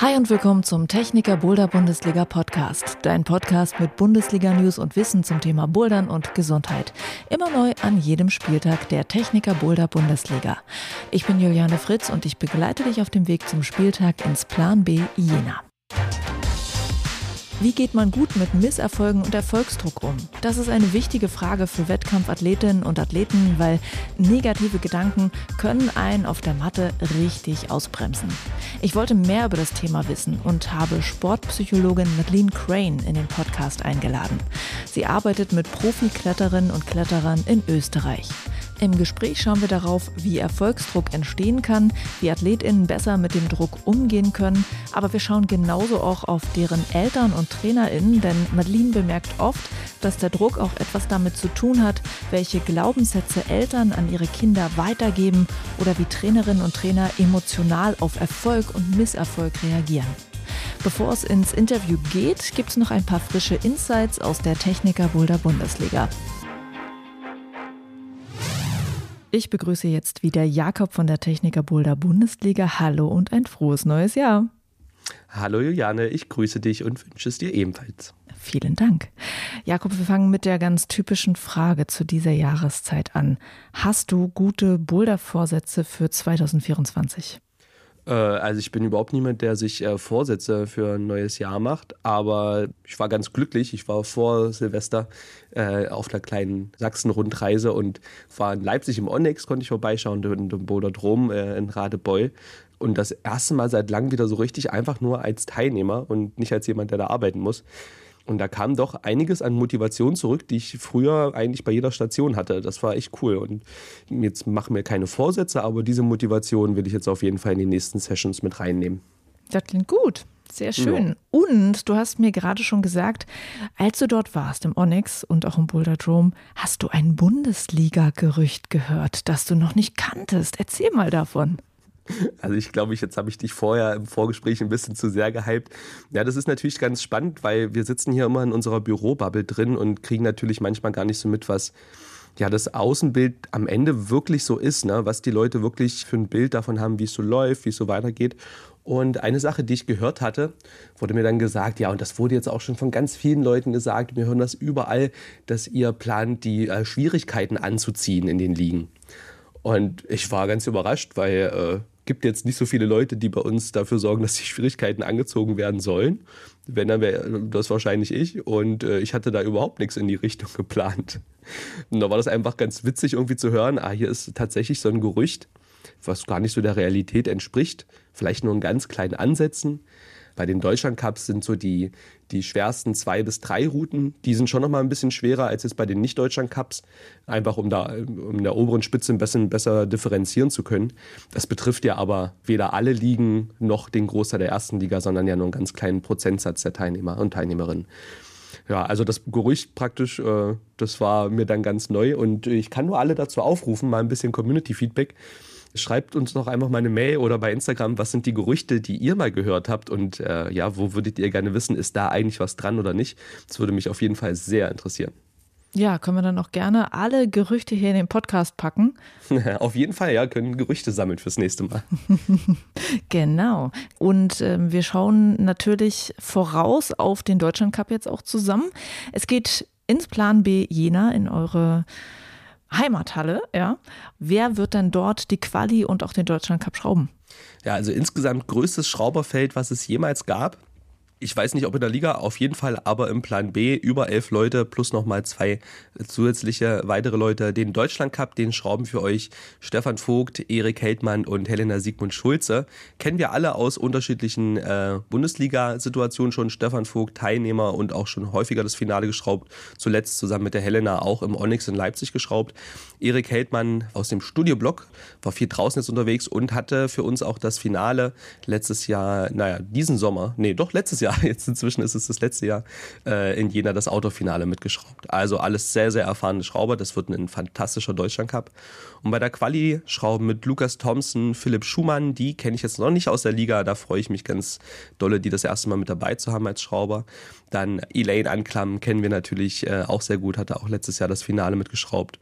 Hi und willkommen zum Techniker Boulder Bundesliga Podcast. Dein Podcast mit Bundesliga News und Wissen zum Thema Bouldern und Gesundheit. Immer neu an jedem Spieltag der Techniker Boulder Bundesliga. Ich bin Juliane Fritz und ich begleite dich auf dem Weg zum Spieltag ins Plan B Jena. Wie geht man gut mit Misserfolgen und Erfolgsdruck um? Das ist eine wichtige Frage für Wettkampfathletinnen und Athleten, weil negative Gedanken können einen auf der Matte richtig ausbremsen. Ich wollte mehr über das Thema wissen und habe Sportpsychologin Madeleine Crane in den Podcast eingeladen. Sie arbeitet mit Profikletterinnen und Kletterern in Österreich. Im Gespräch schauen wir darauf, wie Erfolgsdruck entstehen kann, wie AthletInnen besser mit dem Druck umgehen können, aber wir schauen genauso auch auf deren Eltern und TrainerInnen, denn Madeline bemerkt oft, dass der Druck auch etwas damit zu tun hat, welche Glaubenssätze Eltern an ihre Kinder weitergeben oder wie Trainerinnen und Trainer emotional auf Erfolg und Misserfolg reagieren. Bevor es ins Interview geht, gibt es noch ein paar frische Insights aus der Techniker Boulder Bundesliga. Ich begrüße jetzt wieder Jakob von der Techniker Boulder Bundesliga. Hallo und ein frohes neues Jahr. Hallo Juliane, ich grüße dich und wünsche es dir ebenfalls. Vielen Dank. Jakob, wir fangen mit der ganz typischen Frage zu dieser Jahreszeit an. Hast du gute Boulder-Vorsätze für 2024? Äh, also ich bin überhaupt niemand, der sich äh, Vorsätze für ein neues Jahr macht, aber ich war ganz glücklich. Ich war vor Silvester äh, auf einer kleinen Sachsen-Rundreise und war in Leipzig im Onyx, konnte ich vorbeischauen, und im Boderdrom äh, in Radebeul. Und das erste Mal seit langem wieder so richtig einfach nur als Teilnehmer und nicht als jemand, der da arbeiten muss. Und da kam doch einiges an Motivation zurück, die ich früher eigentlich bei jeder Station hatte. Das war echt cool. Und jetzt machen wir keine Vorsätze, aber diese Motivation will ich jetzt auf jeden Fall in die nächsten Sessions mit reinnehmen. Das klingt gut. Sehr schön. Ja. Und du hast mir gerade schon gesagt, als du dort warst im Onyx und auch im Boulder Dome, hast du ein Bundesliga-Gerücht gehört, das du noch nicht kanntest. Erzähl mal davon. Also ich glaube, ich, jetzt habe ich dich vorher im Vorgespräch ein bisschen zu sehr gehypt. Ja, das ist natürlich ganz spannend, weil wir sitzen hier immer in unserer Bürobubble drin und kriegen natürlich manchmal gar nicht so mit, was ja das Außenbild am Ende wirklich so ist, ne? was die Leute wirklich für ein Bild davon haben, wie es so läuft, wie es so weitergeht. Und eine Sache, die ich gehört hatte, wurde mir dann gesagt, ja, und das wurde jetzt auch schon von ganz vielen Leuten gesagt, wir hören das überall, dass ihr plant, die äh, Schwierigkeiten anzuziehen in den Ligen. Und ich war ganz überrascht, weil äh, gibt jetzt nicht so viele Leute, die bei uns dafür sorgen, dass die Schwierigkeiten angezogen werden sollen. Wenn, dann wäre das wahrscheinlich ich. Und äh, ich hatte da überhaupt nichts in die Richtung geplant. Und da war das einfach ganz witzig irgendwie zu hören, ah, hier ist tatsächlich so ein Gerücht, was gar nicht so der Realität entspricht. Vielleicht nur in ganz kleinen Ansätzen. Bei den Deutschlandcups sind so die, die schwersten zwei bis drei Routen, die sind schon noch mal ein bisschen schwerer als jetzt bei den Nicht-Deutschland-Cups, einfach um da um in der oberen Spitze ein bisschen besser differenzieren zu können. Das betrifft ja aber weder alle Ligen noch den Großteil der ersten Liga, sondern ja nur einen ganz kleinen Prozentsatz der Teilnehmer und Teilnehmerinnen. Ja, also das Gerücht praktisch, äh, das war mir dann ganz neu und ich kann nur alle dazu aufrufen, mal ein bisschen Community-Feedback Schreibt uns doch einfach mal eine Mail oder bei Instagram, was sind die Gerüchte, die ihr mal gehört habt und äh, ja, wo würdet ihr gerne wissen, ist da eigentlich was dran oder nicht? Das würde mich auf jeden Fall sehr interessieren. Ja, können wir dann auch gerne alle Gerüchte hier in den Podcast packen. Auf jeden Fall, ja, können Gerüchte sammeln fürs nächste Mal. genau. Und äh, wir schauen natürlich voraus auf den Deutschland Cup jetzt auch zusammen. Es geht ins Plan B Jena in eure Heimathalle, ja. Wer wird denn dort die Quali und auch den Deutschland Cup schrauben? Ja, also insgesamt größtes Schrauberfeld, was es jemals gab ich weiß nicht, ob in der Liga, auf jeden Fall, aber im Plan B über elf Leute plus nochmal zwei zusätzliche weitere Leute. Den Deutschland Cup, den schrauben für euch Stefan Vogt, Erik Heldmann und Helena Sigmund Schulze. Kennen wir alle aus unterschiedlichen äh, Bundesliga-Situationen schon. Stefan Vogt, Teilnehmer und auch schon häufiger das Finale geschraubt. Zuletzt zusammen mit der Helena auch im Onyx in Leipzig geschraubt. Erik Heldmann aus dem Studioblock war viel draußen jetzt unterwegs und hatte für uns auch das Finale letztes Jahr, naja, diesen Sommer, nee, doch letztes Jahr jetzt inzwischen ist es das letzte Jahr, äh, in Jena das Autofinale mitgeschraubt. Also alles sehr, sehr erfahrene Schrauber. Das wird ein fantastischer Deutschland Cup. Und bei der Quali schrauben mit Lukas Thompson, Philipp Schumann, die kenne ich jetzt noch nicht aus der Liga. Da freue ich mich ganz dolle, die das erste Mal mit dabei zu haben als Schrauber. Dann Elaine Anklam kennen wir natürlich äh, auch sehr gut, hatte auch letztes Jahr das Finale mitgeschraubt.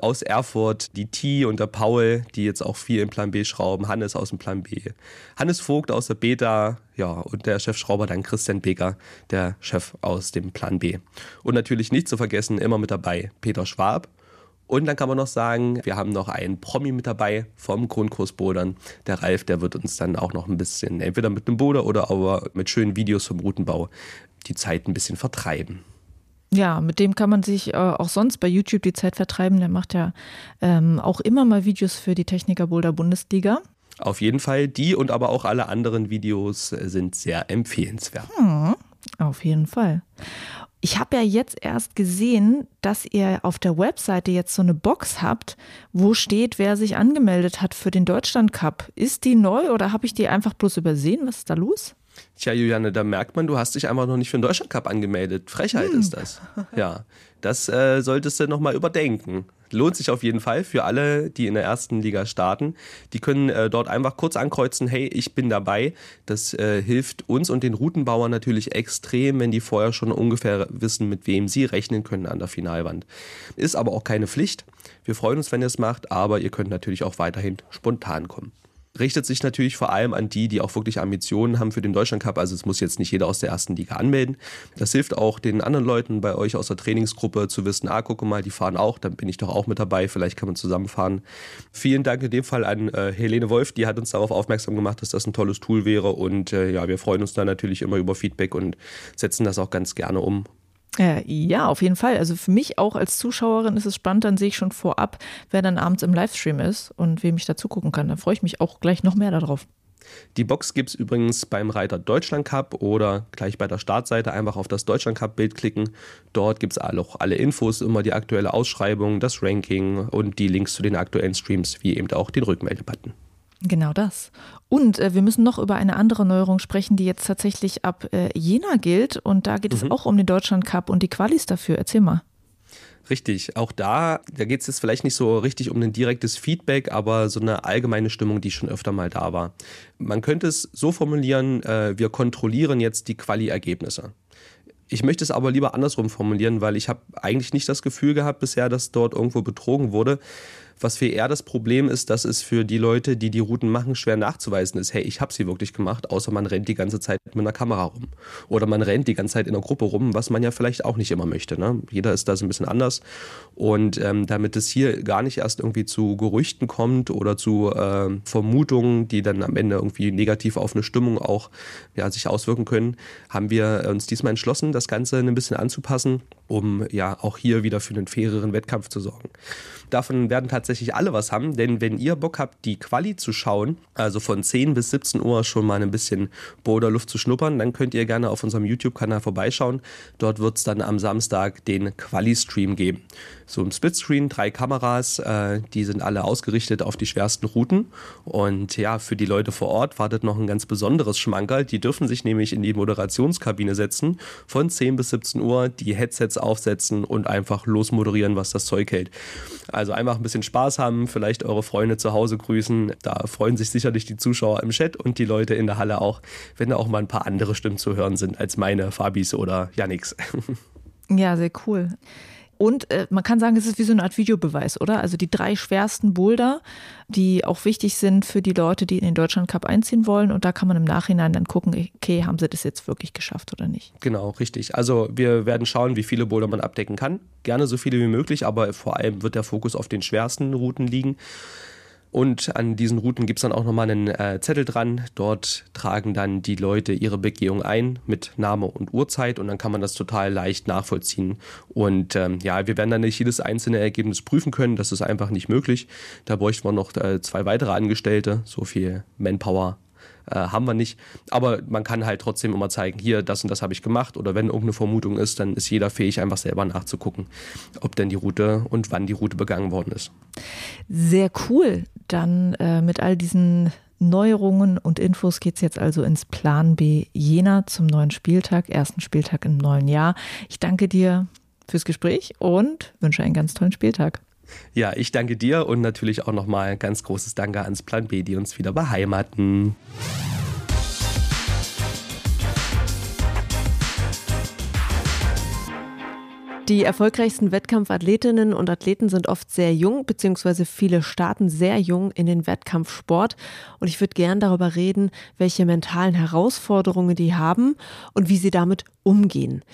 Aus Erfurt, die T und der Paul, die jetzt auch viel im Plan B schrauben, Hannes aus dem Plan B, Hannes Vogt aus der Beta, ja, und der Chefschrauber dann Christian Beker, der Chef aus dem Plan B. Und natürlich nicht zu vergessen, immer mit dabei Peter Schwab. Und dann kann man noch sagen, wir haben noch einen Promi mit dabei vom Grundkurs Bodern. Der Ralf, der wird uns dann auch noch ein bisschen, entweder mit einem Boder oder aber mit schönen Videos vom Routenbau, die Zeit ein bisschen vertreiben. Ja, mit dem kann man sich äh, auch sonst bei YouTube die Zeit vertreiben. Der macht ja ähm, auch immer mal Videos für die Techniker Boulder Bundesliga. Auf jeden Fall, die und aber auch alle anderen Videos äh, sind sehr empfehlenswert. Hm, auf jeden Fall. Ich habe ja jetzt erst gesehen, dass ihr auf der Webseite jetzt so eine Box habt, wo steht, wer sich angemeldet hat für den Deutschland Cup. Ist die neu oder habe ich die einfach bloß übersehen? Was ist da los? Tja, Juliane, da merkt man, du hast dich einfach noch nicht für den Deutschland Cup angemeldet. Frechheit hm. ist das. Ja, das äh, solltest du nochmal überdenken. Lohnt sich auf jeden Fall für alle, die in der ersten Liga starten. Die können äh, dort einfach kurz ankreuzen, hey, ich bin dabei. Das äh, hilft uns und den Routenbauern natürlich extrem, wenn die vorher schon ungefähr wissen, mit wem sie rechnen können an der Finalwand. Ist aber auch keine Pflicht. Wir freuen uns, wenn ihr es macht, aber ihr könnt natürlich auch weiterhin spontan kommen richtet sich natürlich vor allem an die, die auch wirklich Ambitionen haben für den Deutschland Cup. Also es muss jetzt nicht jeder aus der ersten Liga anmelden. Das hilft auch den anderen Leuten bei euch aus der Trainingsgruppe zu wissen, ah, guck mal, die fahren auch, dann bin ich doch auch mit dabei, vielleicht kann man zusammenfahren. Vielen Dank in dem Fall an äh, Helene Wolf, die hat uns darauf aufmerksam gemacht, dass das ein tolles Tool wäre und äh, ja, wir freuen uns da natürlich immer über Feedback und setzen das auch ganz gerne um. Äh, ja, auf jeden Fall. Also für mich auch als Zuschauerin ist es spannend, dann sehe ich schon vorab, wer dann abends im Livestream ist und wem ich da zugucken kann. Da freue ich mich auch gleich noch mehr darauf. Die Box gibt es übrigens beim Reiter Deutschland Cup oder gleich bei der Startseite einfach auf das Deutschland Cup Bild klicken. Dort gibt es auch alle Infos, immer die aktuelle Ausschreibung, das Ranking und die Links zu den aktuellen Streams, wie eben auch den Rückmeldebutton. Genau das. Und äh, wir müssen noch über eine andere Neuerung sprechen, die jetzt tatsächlich ab äh, Jena gilt. Und da geht mhm. es auch um den Deutschland Cup und die Qualis dafür. Erzähl mal. Richtig, auch da, da geht es jetzt vielleicht nicht so richtig um ein direktes Feedback, aber so eine allgemeine Stimmung, die schon öfter mal da war. Man könnte es so formulieren, äh, wir kontrollieren jetzt die Quali-Ergebnisse. Ich möchte es aber lieber andersrum formulieren, weil ich habe eigentlich nicht das Gefühl gehabt bisher, dass dort irgendwo betrogen wurde. Was viel eher das Problem ist, dass es für die Leute, die die Routen machen, schwer nachzuweisen ist, hey, ich habe sie wirklich gemacht, außer man rennt die ganze Zeit mit einer Kamera rum. Oder man rennt die ganze Zeit in einer Gruppe rum, was man ja vielleicht auch nicht immer möchte. Ne? Jeder ist da so ein bisschen anders. Und ähm, damit es hier gar nicht erst irgendwie zu Gerüchten kommt oder zu äh, Vermutungen, die dann am Ende irgendwie negativ auf eine Stimmung auch ja, sich auswirken können, haben wir uns diesmal entschlossen, das Ganze ein bisschen anzupassen, um ja auch hier wieder für einen faireren Wettkampf zu sorgen. Davon werden tatsächlich alle was haben, denn wenn ihr Bock habt, die Quali zu schauen, also von 10 bis 17 Uhr schon mal ein bisschen Boulderluft zu schnuppern, dann könnt ihr gerne auf unserem YouTube-Kanal vorbeischauen. Dort wird es dann am Samstag den Quali-Stream geben. So im Splitscreen, drei Kameras, äh, die sind alle ausgerichtet auf die schwersten Routen. Und ja, für die Leute vor Ort wartet noch ein ganz besonderes Schmankerl. Die dürfen sich nämlich in die Moderationskabine setzen, von 10 bis 17 Uhr die Headsets aufsetzen und einfach losmoderieren, was das Zeug hält. Also einfach ein bisschen Spaß haben, vielleicht eure Freunde zu Hause grüßen. Da freuen sich sicherlich die Zuschauer im Chat und die Leute in der Halle auch, wenn da auch mal ein paar andere Stimmen zu hören sind als meine, Fabis oder Yannicks. Ja, sehr cool. Und äh, man kann sagen, es ist wie so eine Art Videobeweis, oder? Also die drei schwersten Boulder, die auch wichtig sind für die Leute, die in den Deutschland Cup einziehen wollen. Und da kann man im Nachhinein dann gucken, okay, haben sie das jetzt wirklich geschafft oder nicht? Genau, richtig. Also wir werden schauen, wie viele Boulder man abdecken kann. Gerne so viele wie möglich, aber vor allem wird der Fokus auf den schwersten Routen liegen. Und an diesen Routen gibt es dann auch nochmal einen äh, Zettel dran. Dort tragen dann die Leute ihre Begehung ein mit Name und Uhrzeit und dann kann man das total leicht nachvollziehen. Und ähm, ja, wir werden dann nicht jedes einzelne Ergebnis prüfen können. Das ist einfach nicht möglich. Da bräuchten wir noch äh, zwei weitere Angestellte. So viel Manpower äh, haben wir nicht. Aber man kann halt trotzdem immer zeigen, hier, das und das habe ich gemacht. Oder wenn irgendeine Vermutung ist, dann ist jeder fähig, einfach selber nachzugucken, ob denn die Route und wann die Route begangen worden ist. Sehr cool. Dann äh, mit all diesen Neuerungen und Infos geht es jetzt also ins Plan B Jena zum neuen Spieltag, ersten Spieltag im neuen Jahr. Ich danke dir fürs Gespräch und wünsche einen ganz tollen Spieltag. Ja, ich danke dir und natürlich auch nochmal ganz großes Danke ans Plan B, die uns wieder beheimaten. Die erfolgreichsten Wettkampfathletinnen und Athleten sind oft sehr jung, beziehungsweise viele starten sehr jung in den Wettkampfsport. Und ich würde gern darüber reden, welche mentalen Herausforderungen die haben und wie sie damit umgehen.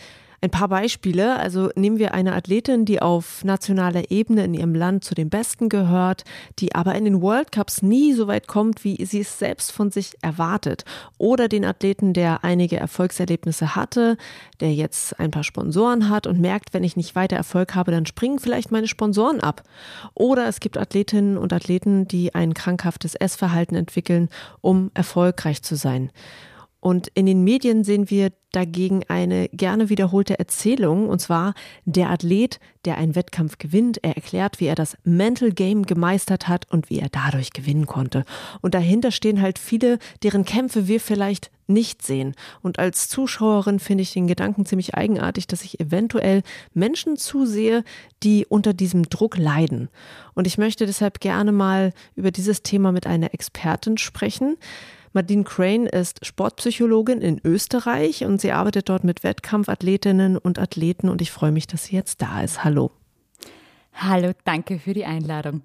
Ein paar Beispiele. Also nehmen wir eine Athletin, die auf nationaler Ebene in ihrem Land zu den Besten gehört, die aber in den World Cups nie so weit kommt, wie sie es selbst von sich erwartet. Oder den Athleten, der einige Erfolgserlebnisse hatte, der jetzt ein paar Sponsoren hat und merkt, wenn ich nicht weiter Erfolg habe, dann springen vielleicht meine Sponsoren ab. Oder es gibt Athletinnen und Athleten, die ein krankhaftes Essverhalten entwickeln, um erfolgreich zu sein. Und in den Medien sehen wir dagegen eine gerne wiederholte Erzählung, und zwar der Athlet, der einen Wettkampf gewinnt. Er erklärt, wie er das Mental Game gemeistert hat und wie er dadurch gewinnen konnte. Und dahinter stehen halt viele, deren Kämpfe wir vielleicht nicht sehen. Und als Zuschauerin finde ich den Gedanken ziemlich eigenartig, dass ich eventuell Menschen zusehe, die unter diesem Druck leiden. Und ich möchte deshalb gerne mal über dieses Thema mit einer Expertin sprechen. Madine Crane ist Sportpsychologin in Österreich und sie arbeitet dort mit Wettkampfathletinnen und Athleten und ich freue mich, dass sie jetzt da ist. Hallo. Hallo, danke für die Einladung.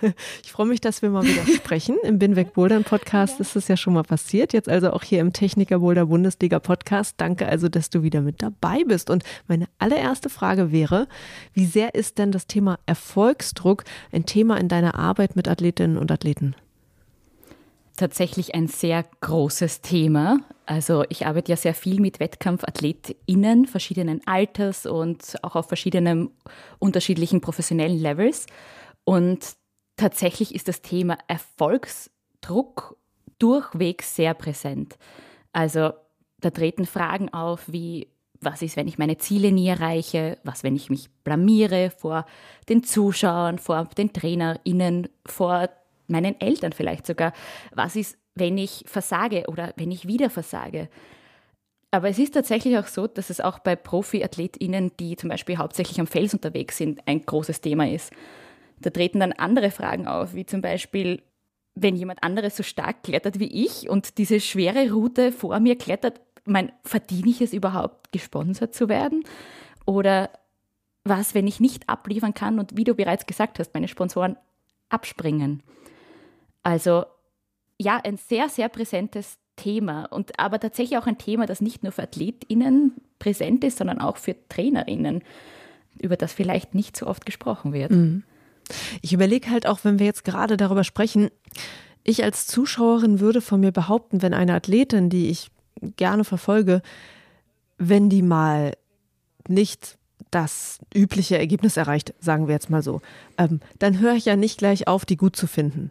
Ich freue mich, dass wir mal wieder sprechen. Im Binweg Bouldern Podcast ist es ja schon mal passiert. Jetzt also auch hier im Techniker Boulder Bundesliga Podcast. Danke also, dass du wieder mit dabei bist. Und meine allererste Frage wäre, wie sehr ist denn das Thema Erfolgsdruck ein Thema in deiner Arbeit mit Athletinnen und Athleten? Tatsächlich ein sehr großes Thema. Also ich arbeite ja sehr viel mit WettkampfathletInnen verschiedenen Alters und auch auf verschiedenen unterschiedlichen professionellen Levels. Und tatsächlich ist das Thema Erfolgsdruck durchwegs sehr präsent. Also da treten Fragen auf wie, was ist, wenn ich meine Ziele nie erreiche? Was, wenn ich mich blamiere vor den Zuschauern, vor den TrainerInnen, vor meinen Eltern vielleicht sogar. Was ist, wenn ich versage oder wenn ich wieder versage? Aber es ist tatsächlich auch so, dass es auch bei Profiathletinnen, die zum Beispiel hauptsächlich am Fels unterwegs sind, ein großes Thema ist. Da treten dann andere Fragen auf, wie zum Beispiel, wenn jemand anderes so stark klettert wie ich und diese schwere Route vor mir klettert, mein, verdiene ich es überhaupt, gesponsert zu werden? Oder was, wenn ich nicht abliefern kann und wie du bereits gesagt hast, meine Sponsoren abspringen? Also ja, ein sehr, sehr präsentes Thema und aber tatsächlich auch ein Thema, das nicht nur für AthletInnen präsent ist, sondern auch für TrainerInnen, über das vielleicht nicht so oft gesprochen wird. Mhm. Ich überlege halt auch, wenn wir jetzt gerade darüber sprechen, ich als Zuschauerin würde von mir behaupten, wenn eine Athletin, die ich gerne verfolge, wenn die mal nicht das übliche Ergebnis erreicht, sagen wir jetzt mal so, ähm, dann höre ich ja nicht gleich auf, die gut zu finden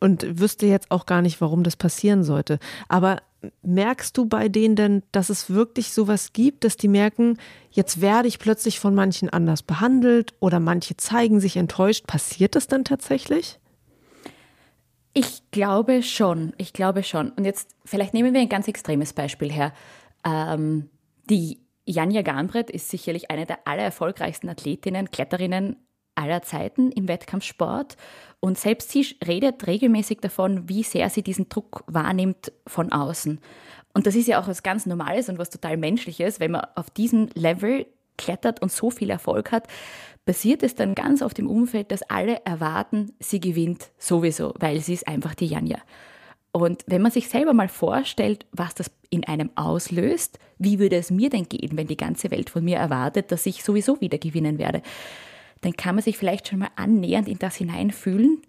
und wüsste jetzt auch gar nicht, warum das passieren sollte. Aber merkst du bei denen denn, dass es wirklich sowas gibt, dass die merken, jetzt werde ich plötzlich von manchen anders behandelt oder manche zeigen sich enttäuscht? Passiert das dann tatsächlich? Ich glaube schon, ich glaube schon. Und jetzt vielleicht nehmen wir ein ganz extremes Beispiel her. Ähm, die Janja Gambret ist sicherlich eine der aller erfolgreichsten Athletinnen, Kletterinnen aller Zeiten im Wettkampfsport. Und selbst sie redet regelmäßig davon, wie sehr sie diesen Druck wahrnimmt von außen. Und das ist ja auch was ganz Normales und was total Menschliches, wenn man auf diesem Level klettert und so viel Erfolg hat, passiert es dann ganz oft im Umfeld, dass alle erwarten, sie gewinnt sowieso, weil sie ist einfach die Janja. Und wenn man sich selber mal vorstellt, was das in einem auslöst, wie würde es mir denn gehen, wenn die ganze Welt von mir erwartet, dass ich sowieso wieder gewinnen werde, dann kann man sich vielleicht schon mal annähernd in das hineinfühlen,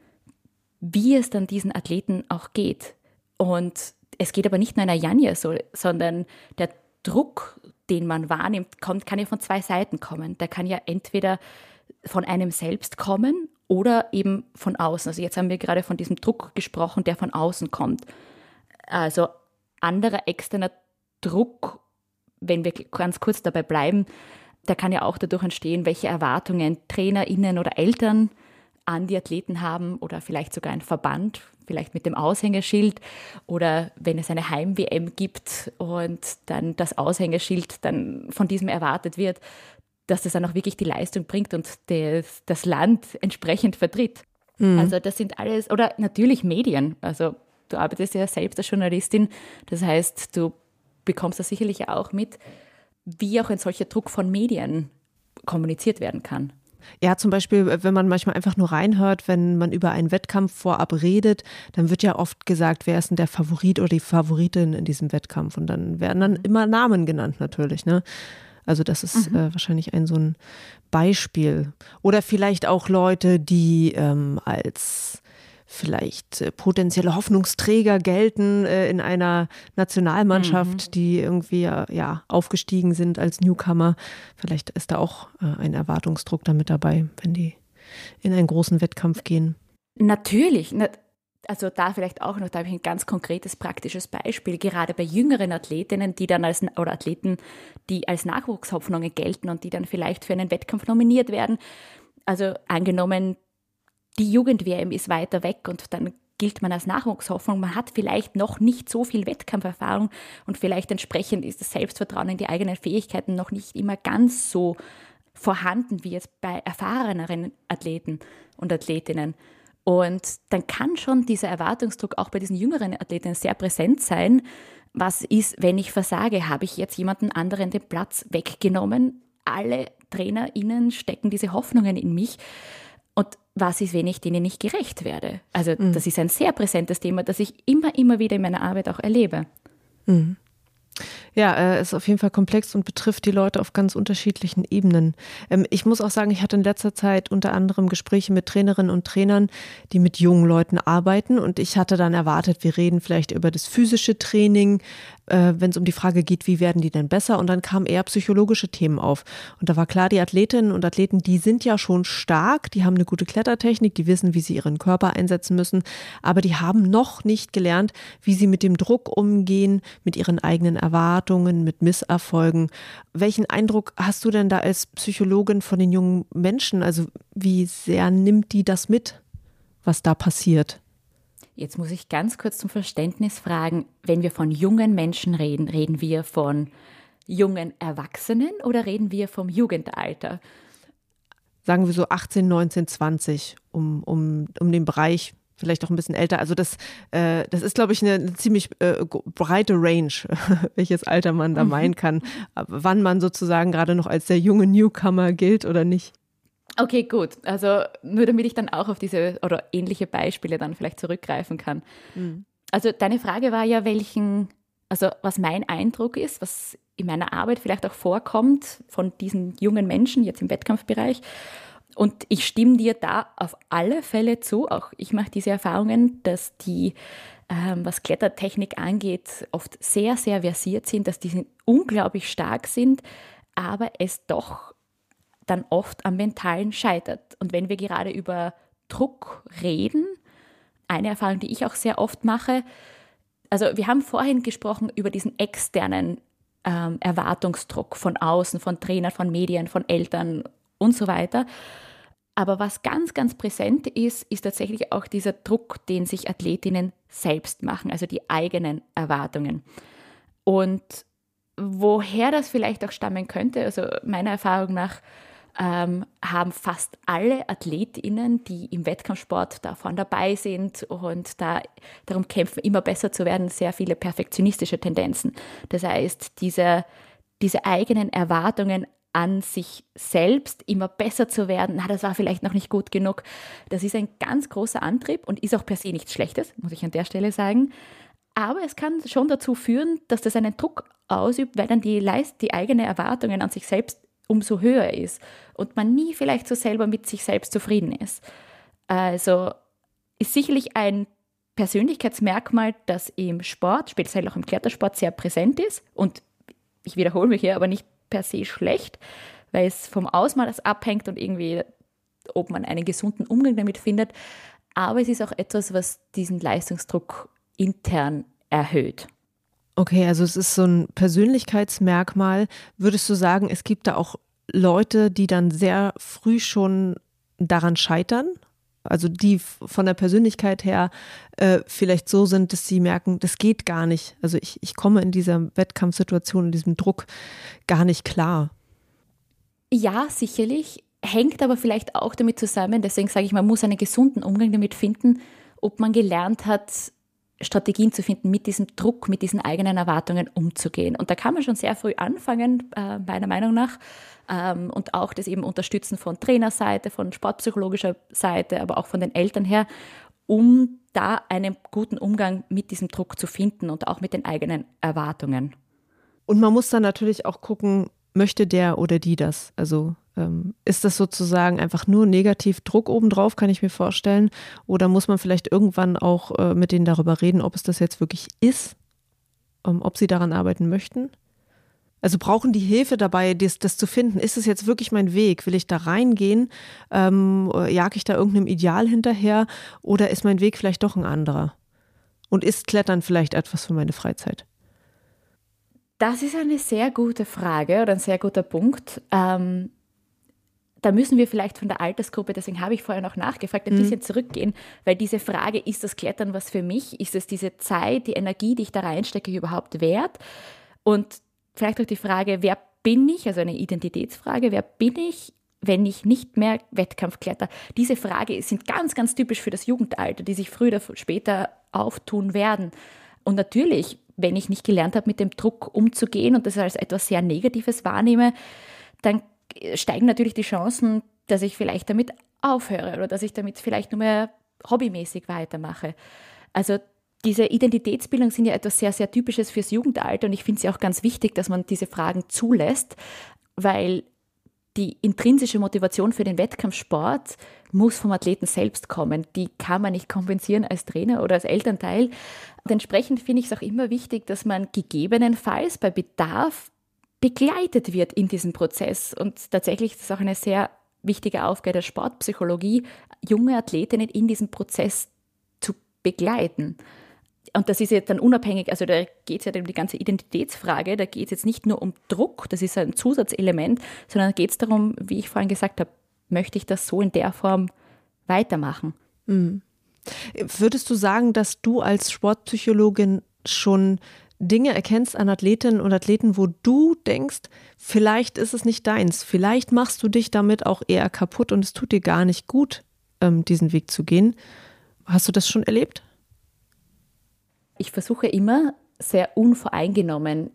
wie es dann diesen Athleten auch geht. Und es geht aber nicht nur einer Janja so, sondern der Druck, den man wahrnimmt, kommt, kann ja von zwei Seiten kommen. Der kann ja entweder von einem selbst kommen oder eben von außen. Also jetzt haben wir gerade von diesem Druck gesprochen, der von außen kommt. Also anderer externer Druck, wenn wir ganz kurz dabei bleiben, da kann ja auch dadurch entstehen, welche Erwartungen TrainerInnen oder Eltern an die Athleten haben oder vielleicht sogar ein Verband, vielleicht mit dem Aushängeschild oder wenn es eine Heim-WM gibt und dann das Aushängeschild dann von diesem erwartet wird, dass das dann auch wirklich die Leistung bringt und das, das Land entsprechend vertritt. Mhm. Also das sind alles, oder natürlich Medien. Also du arbeitest ja selbst als Journalistin, das heißt, du bekommst das sicherlich auch mit, wie auch ein solcher Druck von Medien kommuniziert werden kann. Ja, zum Beispiel, wenn man manchmal einfach nur reinhört, wenn man über einen Wettkampf vorab redet, dann wird ja oft gesagt, wer ist denn der Favorit oder die Favoritin in diesem Wettkampf? Und dann werden dann immer Namen genannt natürlich, ne? Also das ist mhm. äh, wahrscheinlich ein so ein Beispiel. Oder vielleicht auch Leute, die ähm, als vielleicht äh, potenzielle Hoffnungsträger gelten äh, in einer Nationalmannschaft, mhm. die irgendwie ja aufgestiegen sind als Newcomer. Vielleicht ist da auch äh, ein Erwartungsdruck damit dabei, wenn die in einen großen Wettkampf gehen. Natürlich. Also da vielleicht auch noch, da habe ich ein ganz konkretes praktisches Beispiel, gerade bei jüngeren Athletinnen, die dann als oder Athleten, die als Nachwuchshoffnungen gelten und die dann vielleicht für einen Wettkampf nominiert werden. Also angenommen, die Jugend-WM ist weiter weg und dann gilt man als Nachwuchshoffnung. Man hat vielleicht noch nicht so viel Wettkampferfahrung und vielleicht entsprechend ist das Selbstvertrauen in die eigenen Fähigkeiten noch nicht immer ganz so vorhanden wie jetzt bei erfahreneren Athleten und Athletinnen. Und dann kann schon dieser Erwartungsdruck auch bei diesen jüngeren Athletinnen sehr präsent sein. Was ist, wenn ich versage? Habe ich jetzt jemanden anderen den Platz weggenommen? Alle TrainerInnen stecken diese Hoffnungen in mich. Und was ist, wenn ich denen nicht gerecht werde? Also mhm. das ist ein sehr präsentes Thema, das ich immer, immer wieder in meiner Arbeit auch erlebe. Mhm. Ja, äh, ist auf jeden Fall komplex und betrifft die Leute auf ganz unterschiedlichen Ebenen. Ähm, ich muss auch sagen, ich hatte in letzter Zeit unter anderem Gespräche mit Trainerinnen und Trainern, die mit jungen Leuten arbeiten und ich hatte dann erwartet, wir reden vielleicht über das physische Training, äh, wenn es um die Frage geht, wie werden die denn besser? Und dann kamen eher psychologische Themen auf. Und da war klar, die Athletinnen und Athleten, die sind ja schon stark, die haben eine gute Klettertechnik, die wissen, wie sie ihren Körper einsetzen müssen, aber die haben noch nicht gelernt, wie sie mit dem Druck umgehen, mit ihren eigenen Erwartungen, mit Misserfolgen. Welchen Eindruck hast du denn da als Psychologin von den jungen Menschen? Also wie sehr nimmt die das mit, was da passiert? Jetzt muss ich ganz kurz zum Verständnis fragen, wenn wir von jungen Menschen reden, reden wir von jungen Erwachsenen oder reden wir vom Jugendalter? Sagen wir so 18, 19, 20, um, um, um den Bereich, vielleicht auch ein bisschen älter. Also das, äh, das ist, glaube ich, eine, eine ziemlich äh, breite Range, welches Alter man da mhm. meinen kann, wann man sozusagen gerade noch als der junge Newcomer gilt oder nicht. Okay, gut. Also nur damit ich dann auch auf diese oder ähnliche Beispiele dann vielleicht zurückgreifen kann. Mhm. Also deine Frage war ja, welchen, also was mein Eindruck ist, was in meiner Arbeit vielleicht auch vorkommt von diesen jungen Menschen jetzt im Wettkampfbereich. Und ich stimme dir da auf alle Fälle zu. Auch ich mache diese Erfahrungen, dass die, ähm, was Klettertechnik angeht, oft sehr, sehr versiert sind, dass die unglaublich stark sind, aber es doch dann oft am Mentalen scheitert. Und wenn wir gerade über Druck reden, eine Erfahrung, die ich auch sehr oft mache, also wir haben vorhin gesprochen über diesen externen ähm, Erwartungsdruck von außen, von Trainern, von Medien, von Eltern und so weiter. Aber was ganz, ganz präsent ist, ist tatsächlich auch dieser Druck, den sich Athletinnen selbst machen, also die eigenen Erwartungen. Und woher das vielleicht auch stammen könnte, also meiner Erfahrung nach, ähm, haben fast alle AthletInnen, die im Wettkampfsport davon dabei sind und da darum kämpfen, immer besser zu werden, sehr viele perfektionistische Tendenzen. Das heißt, diese, diese eigenen Erwartungen an sich selbst immer besser zu werden, na, das war vielleicht noch nicht gut genug. Das ist ein ganz großer Antrieb und ist auch per se nichts Schlechtes, muss ich an der Stelle sagen. Aber es kann schon dazu führen, dass das einen Druck ausübt, weil dann die, Leist die eigenen Erwartungen an sich selbst umso höher ist und man nie vielleicht so selber mit sich selbst zufrieden ist. Also ist sicherlich ein Persönlichkeitsmerkmal, das im Sport, speziell auch im Klettersport, sehr präsent ist. Und ich wiederhole mich hier, aber nicht per se schlecht, weil es vom Ausmaß abhängt und irgendwie, ob man einen gesunden Umgang damit findet. Aber es ist auch etwas, was diesen Leistungsdruck intern erhöht. Okay, also es ist so ein Persönlichkeitsmerkmal. Würdest du sagen, es gibt da auch Leute, die dann sehr früh schon daran scheitern? Also die von der Persönlichkeit her äh, vielleicht so sind, dass sie merken, das geht gar nicht. Also ich, ich komme in dieser Wettkampfsituation, in diesem Druck gar nicht klar. Ja, sicherlich. Hängt aber vielleicht auch damit zusammen, deswegen sage ich, man muss einen gesunden Umgang damit finden, ob man gelernt hat, Strategien zu finden, mit diesem Druck, mit diesen eigenen Erwartungen umzugehen. Und da kann man schon sehr früh anfangen, äh, meiner Meinung nach. Ähm, und auch das eben unterstützen von Trainerseite, von sportpsychologischer Seite, aber auch von den Eltern her, um da einen guten Umgang mit diesem Druck zu finden und auch mit den eigenen Erwartungen. Und man muss dann natürlich auch gucken, möchte der oder die das? Also ist das sozusagen einfach nur negativ Druck obendrauf, kann ich mir vorstellen? Oder muss man vielleicht irgendwann auch äh, mit denen darüber reden, ob es das jetzt wirklich ist, ähm, ob sie daran arbeiten möchten? Also brauchen die Hilfe dabei, das, das, zu finden. Ist es jetzt wirklich mein Weg? Will ich da reingehen? Ähm, jag ich da irgendeinem Ideal hinterher? Oder ist mein Weg vielleicht doch ein anderer? Und ist Klettern vielleicht etwas für meine Freizeit? Das ist eine sehr gute Frage oder ein sehr guter Punkt. Ähm, da müssen wir vielleicht von der Altersgruppe, deswegen habe ich vorher noch nachgefragt, ein mhm. bisschen zurückgehen, weil diese Frage, ist das Klettern was für mich? Ist es diese Zeit, die Energie, die ich da reinstecke, überhaupt wert? Und vielleicht auch die Frage, wer bin ich? Also eine Identitätsfrage, wer bin ich? wenn ich nicht mehr Wettkampf kletter? Diese Frage sind ganz, ganz typisch für das Jugendalter, die sich früher oder später auftun werden. Und natürlich, wenn ich nicht gelernt habe, mit dem Druck umzugehen und das als etwas sehr Negatives wahrnehme, dann steigen natürlich die Chancen, dass ich vielleicht damit aufhöre oder dass ich damit vielleicht nur mehr hobbymäßig weitermache. Also diese Identitätsbildung sind ja etwas sehr, sehr Typisches fürs Jugendalter und ich finde es ja auch ganz wichtig, dass man diese Fragen zulässt, weil die intrinsische Motivation für den Wettkampfsport muss vom Athleten selbst kommen. Die kann man nicht kompensieren als Trainer oder als Elternteil. Und entsprechend finde ich es auch immer wichtig, dass man gegebenenfalls bei Bedarf begleitet wird in diesem Prozess. Und tatsächlich ist es auch eine sehr wichtige Aufgabe der Sportpsychologie, junge Athletinnen in diesem Prozess zu begleiten. Und das ist jetzt dann unabhängig, also da geht es ja um die ganze Identitätsfrage, da geht es jetzt nicht nur um Druck, das ist ein Zusatzelement, sondern geht es darum, wie ich vorhin gesagt habe, möchte ich das so in der Form weitermachen. Mhm. Würdest du sagen, dass du als Sportpsychologin schon Dinge erkennst an Athletinnen und Athleten, wo du denkst, vielleicht ist es nicht deins, vielleicht machst du dich damit auch eher kaputt und es tut dir gar nicht gut, ähm, diesen Weg zu gehen. Hast du das schon erlebt? Ich versuche immer sehr unvoreingenommen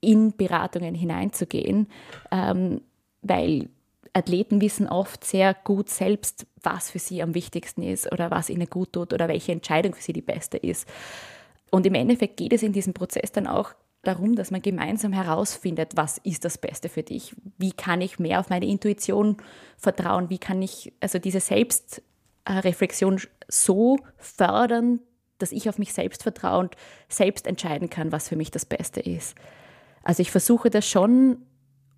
in Beratungen hineinzugehen, ähm, weil Athleten wissen oft sehr gut selbst, was für sie am wichtigsten ist oder was ihnen gut tut oder welche Entscheidung für sie die beste ist. Und im Endeffekt geht es in diesem Prozess dann auch darum, dass man gemeinsam herausfindet, was ist das Beste für dich? Wie kann ich mehr auf meine Intuition vertrauen? Wie kann ich also diese Selbstreflexion so fördern, dass ich auf mich selbst vertraue und selbst entscheiden kann, was für mich das Beste ist? Also ich versuche das schon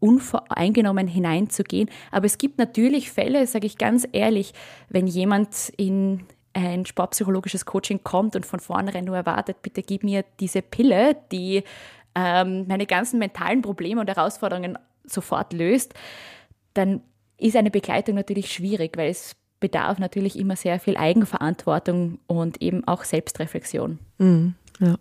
unvoreingenommen hineinzugehen. Aber es gibt natürlich Fälle, sage ich ganz ehrlich, wenn jemand in ein sportpsychologisches Coaching kommt und von vornherein nur erwartet, bitte gib mir diese Pille, die ähm, meine ganzen mentalen Probleme und Herausforderungen sofort löst, dann ist eine Begleitung natürlich schwierig, weil es bedarf natürlich immer sehr viel Eigenverantwortung und eben auch Selbstreflexion. Mhm, ja.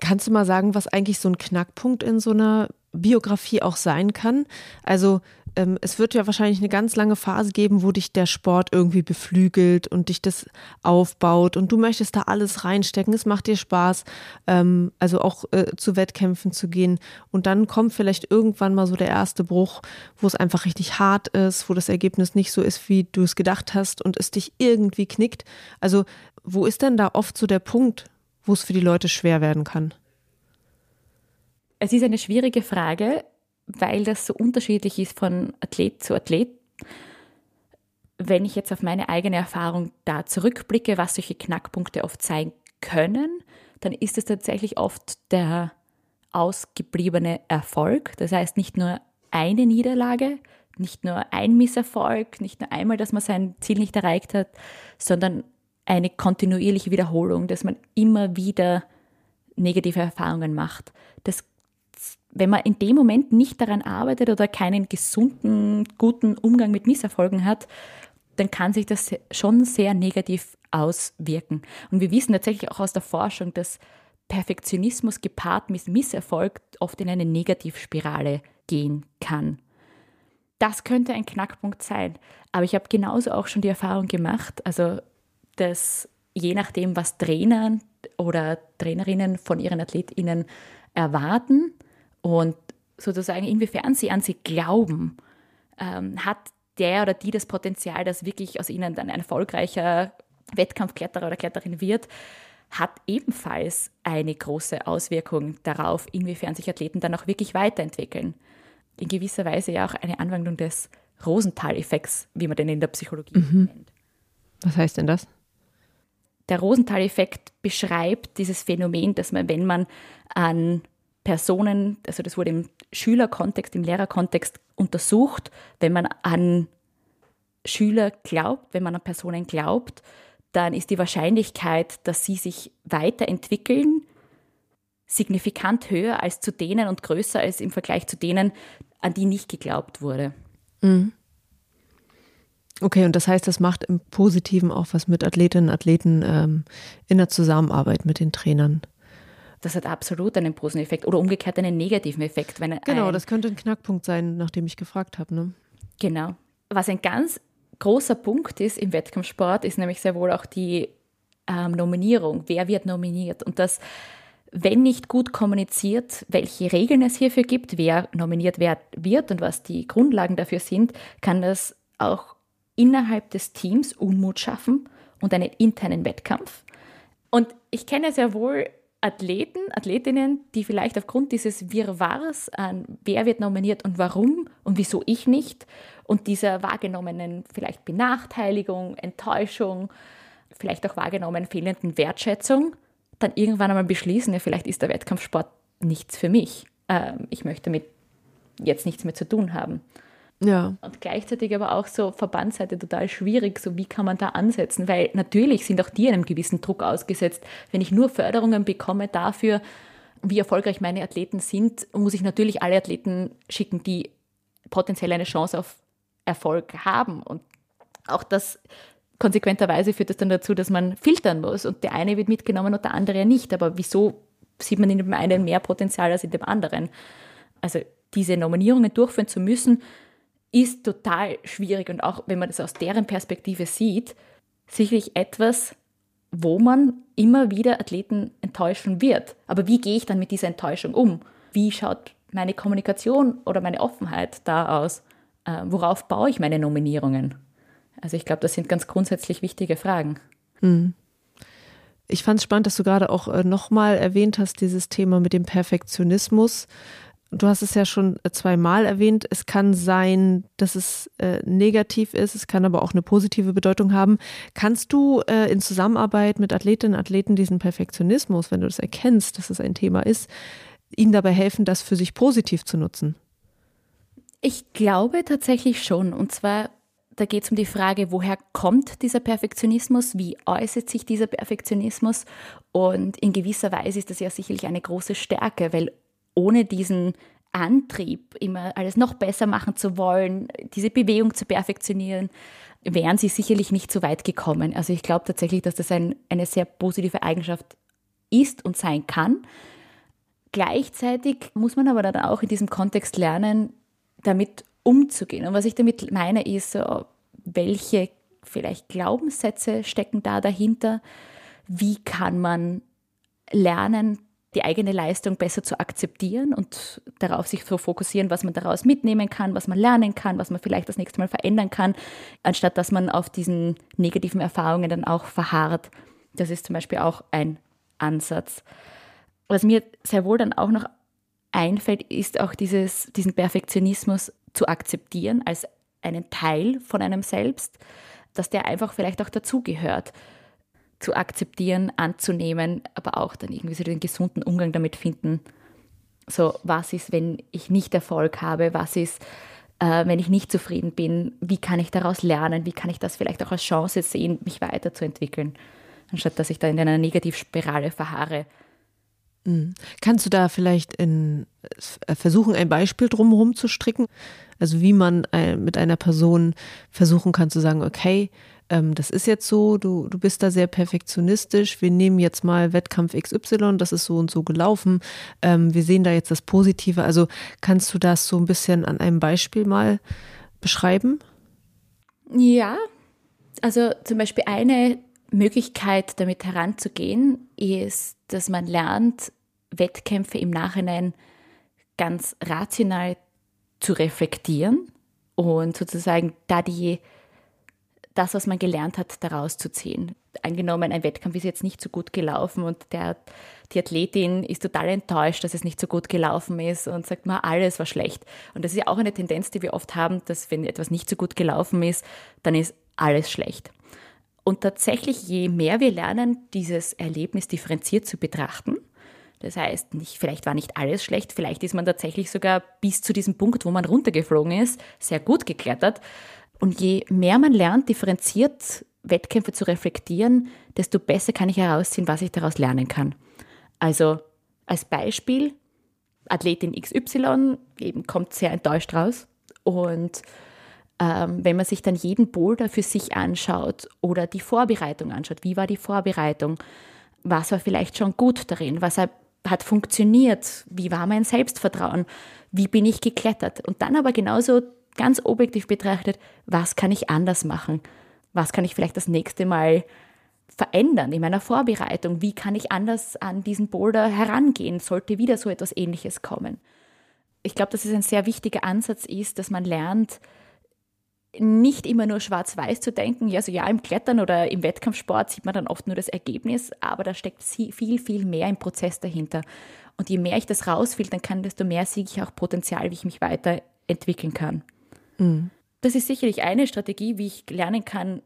Kannst du mal sagen, was eigentlich so ein Knackpunkt in so einer Biografie auch sein kann? Also ähm, es wird ja wahrscheinlich eine ganz lange Phase geben, wo dich der Sport irgendwie beflügelt und dich das aufbaut und du möchtest da alles reinstecken. Es macht dir Spaß, ähm, also auch äh, zu Wettkämpfen zu gehen. Und dann kommt vielleicht irgendwann mal so der erste Bruch, wo es einfach richtig hart ist, wo das Ergebnis nicht so ist, wie du es gedacht hast und es dich irgendwie knickt. Also wo ist denn da oft so der Punkt, wo es für die Leute schwer werden kann? Es ist eine schwierige Frage weil das so unterschiedlich ist von Athlet zu Athlet. Wenn ich jetzt auf meine eigene Erfahrung da zurückblicke, was solche Knackpunkte oft sein können, dann ist es tatsächlich oft der ausgebliebene Erfolg. Das heißt nicht nur eine Niederlage, nicht nur ein Misserfolg, nicht nur einmal, dass man sein Ziel nicht erreicht hat, sondern eine kontinuierliche Wiederholung, dass man immer wieder negative Erfahrungen macht. Das wenn man in dem Moment nicht daran arbeitet oder keinen gesunden, guten Umgang mit Misserfolgen hat, dann kann sich das schon sehr negativ auswirken. Und wir wissen tatsächlich auch aus der Forschung, dass Perfektionismus gepaart mit Misserfolg oft in eine Negativspirale gehen kann. Das könnte ein Knackpunkt sein. Aber ich habe genauso auch schon die Erfahrung gemacht, also dass je nachdem, was Trainer oder Trainerinnen von ihren AthletInnen erwarten und sozusagen inwiefern sie an sie glauben, ähm, hat der oder die das Potenzial, dass wirklich aus ihnen dann ein erfolgreicher Wettkampfkletterer oder Kletterin wird, hat ebenfalls eine große Auswirkung darauf, inwiefern sich Athleten dann auch wirklich weiterentwickeln. In gewisser Weise ja auch eine Anwendung des Rosenthal-Effekts, wie man den in der Psychologie mhm. nennt. Was heißt denn das? Der Rosenthal-Effekt beschreibt dieses Phänomen, dass man, wenn man an Personen, also das wurde im Schülerkontext, im Lehrerkontext untersucht, wenn man an Schüler glaubt, wenn man an Personen glaubt, dann ist die Wahrscheinlichkeit, dass sie sich weiterentwickeln, signifikant höher als zu denen und größer als im Vergleich zu denen, an die nicht geglaubt wurde. Mhm. Okay, und das heißt, das macht im Positiven auch was mit Athletinnen und Athleten ähm, in der Zusammenarbeit mit den Trainern. Das hat absolut einen positiven Effekt oder umgekehrt einen negativen Effekt. Wenn genau, das könnte ein Knackpunkt sein, nachdem ich gefragt habe. Ne? Genau. Was ein ganz großer Punkt ist im Wettkampfsport, ist nämlich sehr wohl auch die ähm, Nominierung. Wer wird nominiert? Und das, wenn nicht gut kommuniziert, welche Regeln es hierfür gibt, wer nominiert wird und was die Grundlagen dafür sind, kann das auch innerhalb des Teams Unmut schaffen und einen internen Wettkampf. Und ich kenne sehr wohl Athleten, Athletinnen, die vielleicht aufgrund dieses Wirrwarrs an wer wird nominiert und warum und wieso ich nicht und dieser wahrgenommenen vielleicht Benachteiligung, Enttäuschung, vielleicht auch wahrgenommen fehlenden Wertschätzung, dann irgendwann einmal beschließen, ja, vielleicht ist der Wettkampfsport nichts für mich. Ähm, ich möchte damit jetzt nichts mehr zu tun haben. Ja. Und gleichzeitig aber auch so Verbandsseite total schwierig, so wie kann man da ansetzen, weil natürlich sind auch die einem gewissen Druck ausgesetzt. Wenn ich nur Förderungen bekomme dafür, wie erfolgreich meine Athleten sind, muss ich natürlich alle Athleten schicken, die potenziell eine Chance auf Erfolg haben. Und auch das konsequenterweise führt das dann dazu, dass man filtern muss und der eine wird mitgenommen und der andere nicht. Aber wieso sieht man in dem einen mehr Potenzial als in dem anderen? Also diese Nominierungen durchführen zu müssen, ist total schwierig und auch wenn man das aus deren Perspektive sieht, sicherlich etwas, wo man immer wieder Athleten enttäuschen wird. Aber wie gehe ich dann mit dieser Enttäuschung um? Wie schaut meine Kommunikation oder meine Offenheit da aus? Äh, worauf baue ich meine Nominierungen? Also ich glaube, das sind ganz grundsätzlich wichtige Fragen. Mhm. Ich fand es spannend, dass du gerade auch äh, nochmal erwähnt hast, dieses Thema mit dem Perfektionismus. Du hast es ja schon zweimal erwähnt. Es kann sein, dass es äh, negativ ist. Es kann aber auch eine positive Bedeutung haben. Kannst du äh, in Zusammenarbeit mit Athletinnen und Athleten diesen Perfektionismus, wenn du das erkennst, dass es ein Thema ist, ihnen dabei helfen, das für sich positiv zu nutzen? Ich glaube tatsächlich schon. Und zwar, da geht es um die Frage, woher kommt dieser Perfektionismus? Wie äußert sich dieser Perfektionismus? Und in gewisser Weise ist das ja sicherlich eine große Stärke, weil ohne diesen Antrieb, immer alles noch besser machen zu wollen, diese Bewegung zu perfektionieren, wären sie sicherlich nicht so weit gekommen. Also ich glaube tatsächlich, dass das ein, eine sehr positive Eigenschaft ist und sein kann. Gleichzeitig muss man aber dann auch in diesem Kontext lernen, damit umzugehen. Und was ich damit meine, ist, so, welche vielleicht Glaubenssätze stecken da dahinter? Wie kann man lernen, die eigene Leistung besser zu akzeptieren und darauf sich zu fokussieren, was man daraus mitnehmen kann, was man lernen kann, was man vielleicht das nächste Mal verändern kann, anstatt dass man auf diesen negativen Erfahrungen dann auch verharrt. Das ist zum Beispiel auch ein Ansatz. Was mir sehr wohl dann auch noch einfällt, ist auch dieses, diesen Perfektionismus zu akzeptieren als einen Teil von einem selbst, dass der einfach vielleicht auch dazugehört zu akzeptieren, anzunehmen, aber auch dann irgendwie so den gesunden Umgang damit finden. So, was ist, wenn ich nicht Erfolg habe? Was ist, äh, wenn ich nicht zufrieden bin? Wie kann ich daraus lernen? Wie kann ich das vielleicht auch als Chance sehen, mich weiterzuentwickeln? Anstatt dass ich da in einer Negativspirale verharre. Mhm. Kannst du da vielleicht in, äh, versuchen, ein Beispiel drumherum zu stricken? Also wie man äh, mit einer Person versuchen kann zu sagen, okay, ähm, das ist jetzt so, du, du bist da sehr perfektionistisch, wir nehmen jetzt mal Wettkampf XY, das ist so und so gelaufen, ähm, wir sehen da jetzt das Positive. Also kannst du das so ein bisschen an einem Beispiel mal beschreiben? Ja, also zum Beispiel eine Möglichkeit, damit heranzugehen, ist, dass man lernt, Wettkämpfe im Nachhinein ganz rational zu reflektieren und sozusagen da die, das, was man gelernt hat, daraus zu ziehen. Angenommen, ein Wettkampf ist jetzt nicht so gut gelaufen und der, die Athletin ist total enttäuscht, dass es nicht so gut gelaufen ist und sagt mal, alles war schlecht. Und das ist ja auch eine Tendenz, die wir oft haben, dass wenn etwas nicht so gut gelaufen ist, dann ist alles schlecht. Und tatsächlich, je mehr wir lernen, dieses Erlebnis differenziert zu betrachten, das heißt, nicht, vielleicht war nicht alles schlecht, vielleicht ist man tatsächlich sogar bis zu diesem Punkt, wo man runtergeflogen ist, sehr gut geklettert. Und je mehr man lernt, differenziert Wettkämpfe zu reflektieren, desto besser kann ich herausziehen, was ich daraus lernen kann. Also als Beispiel, Athletin XY eben kommt sehr enttäuscht raus und ähm, wenn man sich dann jeden Boulder für sich anschaut oder die Vorbereitung anschaut, wie war die Vorbereitung, was war vielleicht schon gut darin, was hat hat funktioniert? Wie war mein Selbstvertrauen? Wie bin ich geklettert? Und dann aber genauso ganz objektiv betrachtet, was kann ich anders machen? Was kann ich vielleicht das nächste Mal verändern in meiner Vorbereitung? Wie kann ich anders an diesen Boulder herangehen? Sollte wieder so etwas Ähnliches kommen? Ich glaube, dass es ein sehr wichtiger Ansatz ist, dass man lernt, nicht immer nur schwarz-weiß zu denken. Also ja, im Klettern oder im Wettkampfsport sieht man dann oft nur das Ergebnis, aber da steckt viel, viel mehr im Prozess dahinter. Und je mehr ich das rausfiltern kann, desto mehr sehe ich auch Potenzial, wie ich mich weiterentwickeln kann. Mhm. Das ist sicherlich eine Strategie, wie ich lernen kann,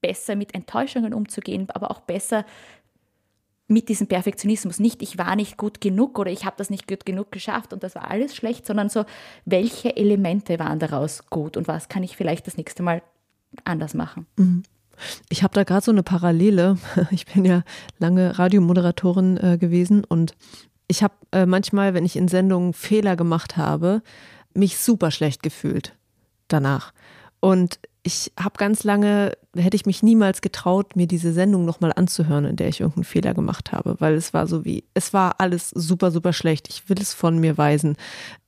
besser mit Enttäuschungen umzugehen, aber auch besser mit diesem Perfektionismus. Nicht, ich war nicht gut genug oder ich habe das nicht gut genug geschafft und das war alles schlecht, sondern so, welche Elemente waren daraus gut und was kann ich vielleicht das nächste Mal anders machen. Mhm. Ich habe da gerade so eine Parallele. Ich bin ja lange Radiomoderatorin äh, gewesen und ich habe äh, manchmal, wenn ich in Sendungen Fehler gemacht habe, mich super schlecht gefühlt danach. Und ich habe ganz lange, hätte ich mich niemals getraut, mir diese Sendung nochmal anzuhören, in der ich irgendeinen Fehler gemacht habe, weil es war so wie, es war alles super, super schlecht. Ich will es von mir weisen.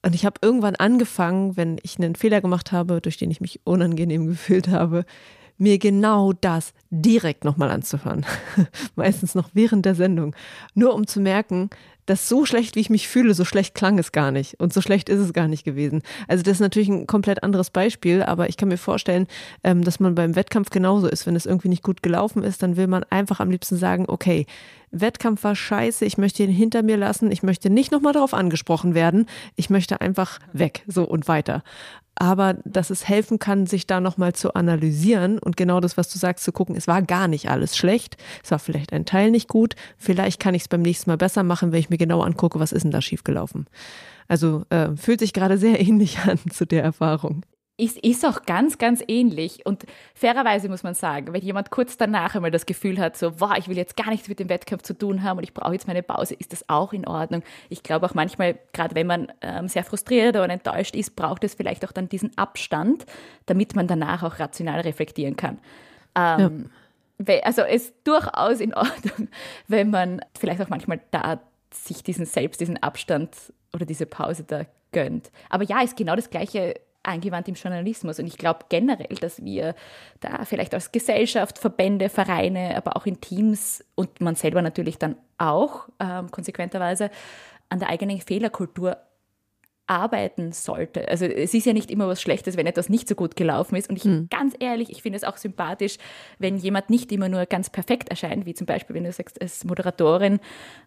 Und ich habe irgendwann angefangen, wenn ich einen Fehler gemacht habe, durch den ich mich unangenehm gefühlt habe, mir genau das direkt nochmal anzuhören. Meistens noch während der Sendung. Nur um zu merken, dass so schlecht, wie ich mich fühle, so schlecht klang es gar nicht. Und so schlecht ist es gar nicht gewesen. Also das ist natürlich ein komplett anderes Beispiel, aber ich kann mir vorstellen, ähm, dass man beim Wettkampf genauso ist. Wenn es irgendwie nicht gut gelaufen ist, dann will man einfach am liebsten sagen, okay, Wettkampf war scheiße, ich möchte ihn hinter mir lassen, ich möchte nicht nochmal darauf angesprochen werden, ich möchte einfach weg, so und weiter aber dass es helfen kann, sich da nochmal zu analysieren und genau das, was du sagst, zu gucken, es war gar nicht alles schlecht, es war vielleicht ein Teil nicht gut, vielleicht kann ich es beim nächsten Mal besser machen, wenn ich mir genau angucke, was ist denn da schiefgelaufen. Also äh, fühlt sich gerade sehr ähnlich an zu der Erfahrung ist, ist auch ganz, ganz ähnlich. Und fairerweise muss man sagen, wenn jemand kurz danach einmal das Gefühl hat, so, wow, ich will jetzt gar nichts mit dem Wettkampf zu tun haben und ich brauche jetzt meine Pause, ist das auch in Ordnung. Ich glaube auch manchmal, gerade wenn man ähm, sehr frustriert oder enttäuscht ist, braucht es vielleicht auch dann diesen Abstand, damit man danach auch rational reflektieren kann. Ähm, ja. Also es ist durchaus in Ordnung, wenn man vielleicht auch manchmal da sich diesen selbst, diesen Abstand oder diese Pause da gönnt. Aber ja, ist genau das Gleiche eingewandt im Journalismus. Und ich glaube generell, dass wir da vielleicht als Gesellschaft, Verbände, Vereine, aber auch in Teams und man selber natürlich dann auch ähm, konsequenterweise an der eigenen Fehlerkultur arbeiten sollte. Also es ist ja nicht immer was Schlechtes, wenn etwas nicht so gut gelaufen ist. Und ich mhm. ganz ehrlich, ich finde es auch sympathisch, wenn jemand nicht immer nur ganz perfekt erscheint, wie zum Beispiel, wenn du sagst, als Moderatorin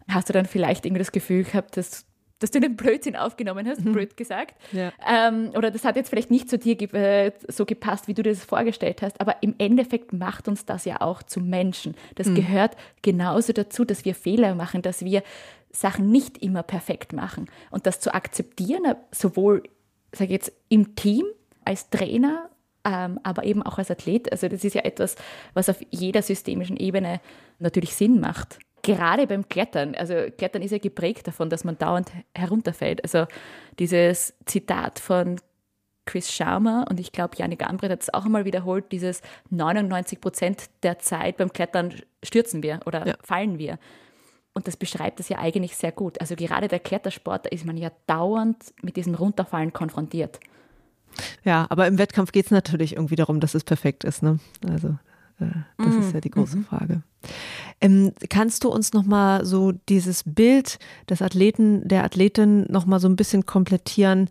hast du dann vielleicht irgendwie das Gefühl gehabt, dass dass du den Blödsinn aufgenommen hast, mhm. blöd gesagt. Ja. Ähm, oder das hat jetzt vielleicht nicht zu dir ge äh, so gepasst, wie du dir das vorgestellt hast. Aber im Endeffekt macht uns das ja auch zu Menschen. Das mhm. gehört genauso dazu, dass wir Fehler machen, dass wir Sachen nicht immer perfekt machen. Und das zu akzeptieren, äh, sowohl, sage ich jetzt, im Team als Trainer, ähm, aber eben auch als Athlet. Also das ist ja etwas, was auf jeder systemischen Ebene natürlich Sinn macht gerade beim Klettern, also Klettern ist ja geprägt davon, dass man dauernd herunterfällt. Also dieses Zitat von Chris Sharma und ich glaube, Janik Ambret hat es auch einmal wiederholt, dieses 99 Prozent der Zeit beim Klettern stürzen wir oder ja. fallen wir. Und das beschreibt es ja eigentlich sehr gut. Also gerade der Klettersport, da ist man ja dauernd mit diesem Runterfallen konfrontiert. Ja, aber im Wettkampf geht es natürlich irgendwie darum, dass es perfekt ist. Ne? Also das mhm. ist ja die große mhm. Frage. Ähm, kannst du uns nochmal so dieses Bild des Athleten, der Athletin nochmal so ein bisschen komplettieren?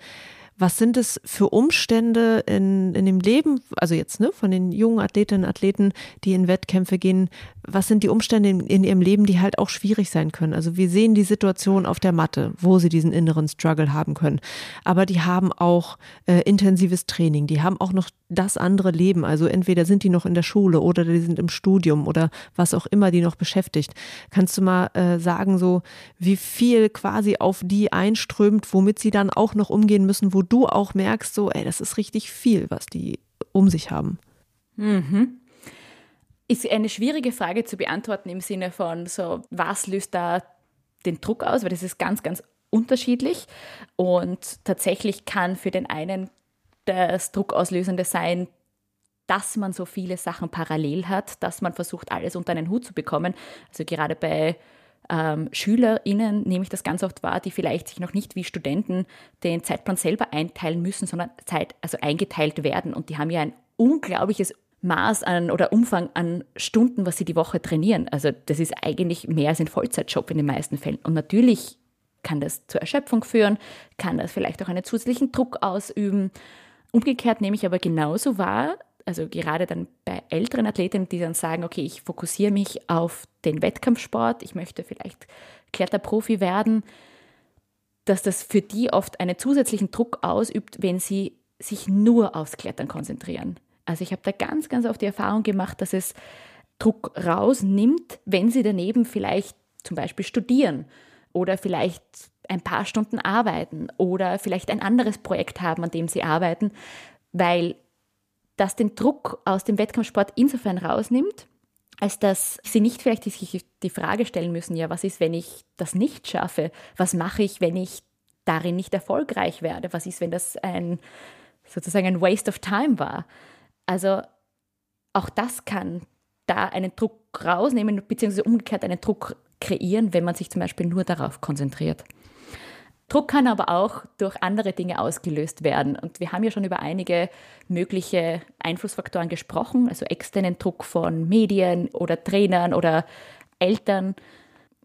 Was sind es für Umstände in, in dem Leben, also jetzt ne, von den jungen Athletinnen und Athleten, die in Wettkämpfe gehen, was sind die Umstände in, in, ihrem Leben, die halt auch schwierig sein können? Also wir sehen die Situation auf der Matte, wo sie diesen inneren Struggle haben können. Aber die haben auch äh, intensives Training, die haben auch noch das andere Leben. Also entweder sind die noch in der Schule oder die sind im Studium oder was auch immer die noch beschäftigt. Kannst du mal äh, sagen, so wie viel quasi auf die einströmt, womit sie dann auch noch umgehen müssen, wo du auch merkst, so, ey, das ist richtig viel, was die um sich haben. Mhm. Ist eine schwierige Frage zu beantworten im Sinne von so, was löst da den Druck aus, weil das ist ganz, ganz unterschiedlich. Und tatsächlich kann für den einen das Druckauslösende sein, dass man so viele Sachen parallel hat, dass man versucht, alles unter einen Hut zu bekommen. Also gerade bei ähm, SchülerInnen nehme ich das ganz oft wahr, die vielleicht sich noch nicht wie Studenten den Zeitplan selber einteilen müssen, sondern Zeit, also eingeteilt werden. Und die haben ja ein unglaubliches Maß an oder Umfang an Stunden, was sie die Woche trainieren. Also das ist eigentlich mehr als ein Vollzeitjob in den meisten Fällen. Und natürlich kann das zur Erschöpfung führen, kann das vielleicht auch einen zusätzlichen Druck ausüben. Umgekehrt nehme ich aber genauso wahr, also gerade dann bei älteren Athletinnen, die dann sagen, okay, ich fokussiere mich auf den Wettkampfsport, ich möchte vielleicht Kletterprofi werden, dass das für die oft einen zusätzlichen Druck ausübt, wenn sie sich nur aufs Klettern konzentrieren. Also ich habe da ganz, ganz oft die Erfahrung gemacht, dass es Druck rausnimmt, wenn sie daneben vielleicht zum Beispiel studieren oder vielleicht ein paar Stunden arbeiten oder vielleicht ein anderes Projekt haben, an dem sie arbeiten, weil das den Druck aus dem Wettkampfsport insofern rausnimmt, als dass sie nicht vielleicht sich die Frage stellen müssen, ja, was ist, wenn ich das nicht schaffe? Was mache ich, wenn ich darin nicht erfolgreich werde? Was ist, wenn das ein sozusagen ein Waste of Time war? Also auch das kann da einen Druck rausnehmen, beziehungsweise umgekehrt einen Druck kreieren, wenn man sich zum Beispiel nur darauf konzentriert. Druck kann aber auch durch andere Dinge ausgelöst werden. Und wir haben ja schon über einige mögliche Einflussfaktoren gesprochen, also externen Druck von Medien oder Trainern oder Eltern.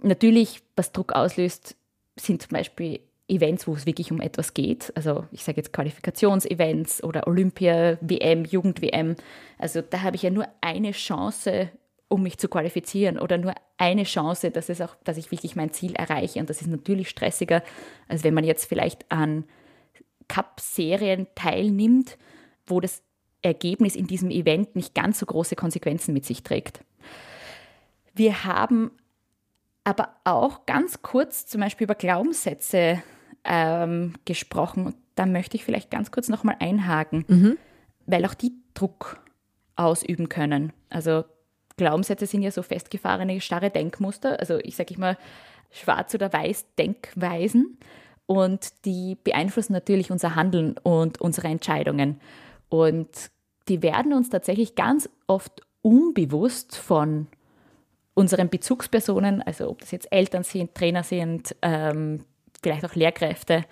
Natürlich, was Druck auslöst, sind zum Beispiel Events, wo es wirklich um etwas geht. Also ich sage jetzt Qualifikationsevents oder Olympia, WM, Jugend-WM. Also da habe ich ja nur eine Chance, um mich zu qualifizieren oder nur eine Chance, dass, es auch, dass ich wirklich mein Ziel erreiche. Und das ist natürlich stressiger, als wenn man jetzt vielleicht an Cup-Serien teilnimmt, wo das Ergebnis in diesem Event nicht ganz so große Konsequenzen mit sich trägt. Wir haben aber auch ganz kurz zum Beispiel über Glaubenssätze ähm, gesprochen. Und da möchte ich vielleicht ganz kurz nochmal einhaken, mhm. weil auch die Druck ausüben können. Also Glaubenssätze sind ja so festgefahrene, starre Denkmuster. Also ich sage immer schwarz oder weiß Denkweisen. Und die beeinflussen natürlich unser Handeln und unsere Entscheidungen. Und die werden uns tatsächlich ganz oft unbewusst von unseren Bezugspersonen, also ob das jetzt Eltern sind, Trainer sind, ähm, vielleicht auch Lehrkräfte,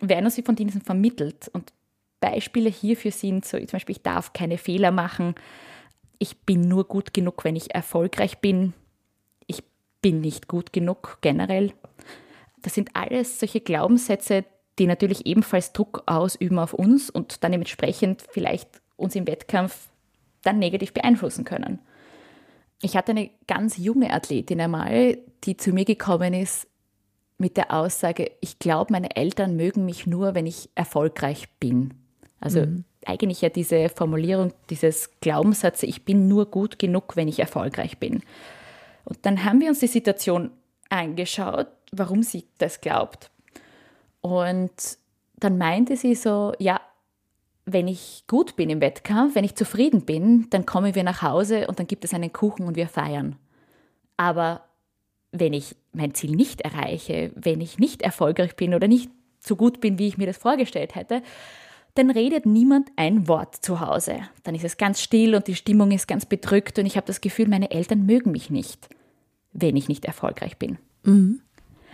werden uns von diesen vermittelt. Und Beispiele hierfür sind so zum Beispiel, ich darf keine Fehler machen, ich bin nur gut genug, wenn ich erfolgreich bin, ich bin nicht gut genug generell. Das sind alles solche Glaubenssätze, die natürlich ebenfalls Druck ausüben auf uns und dann dementsprechend vielleicht uns im Wettkampf dann negativ beeinflussen können. Ich hatte eine ganz junge Athletin einmal, die zu mir gekommen ist mit der Aussage, ich glaube, meine Eltern mögen mich nur, wenn ich erfolgreich bin. Also mhm. Eigentlich ja diese Formulierung, dieses Glaubenssatz, ich bin nur gut genug, wenn ich erfolgreich bin. Und dann haben wir uns die Situation angeschaut, warum sie das glaubt. Und dann meinte sie so, ja, wenn ich gut bin im Wettkampf, wenn ich zufrieden bin, dann kommen wir nach Hause und dann gibt es einen Kuchen und wir feiern. Aber wenn ich mein Ziel nicht erreiche, wenn ich nicht erfolgreich bin oder nicht so gut bin, wie ich mir das vorgestellt hätte, dann redet niemand ein Wort zu Hause. Dann ist es ganz still und die Stimmung ist ganz bedrückt und ich habe das Gefühl, meine Eltern mögen mich nicht, wenn ich nicht erfolgreich bin. Mhm.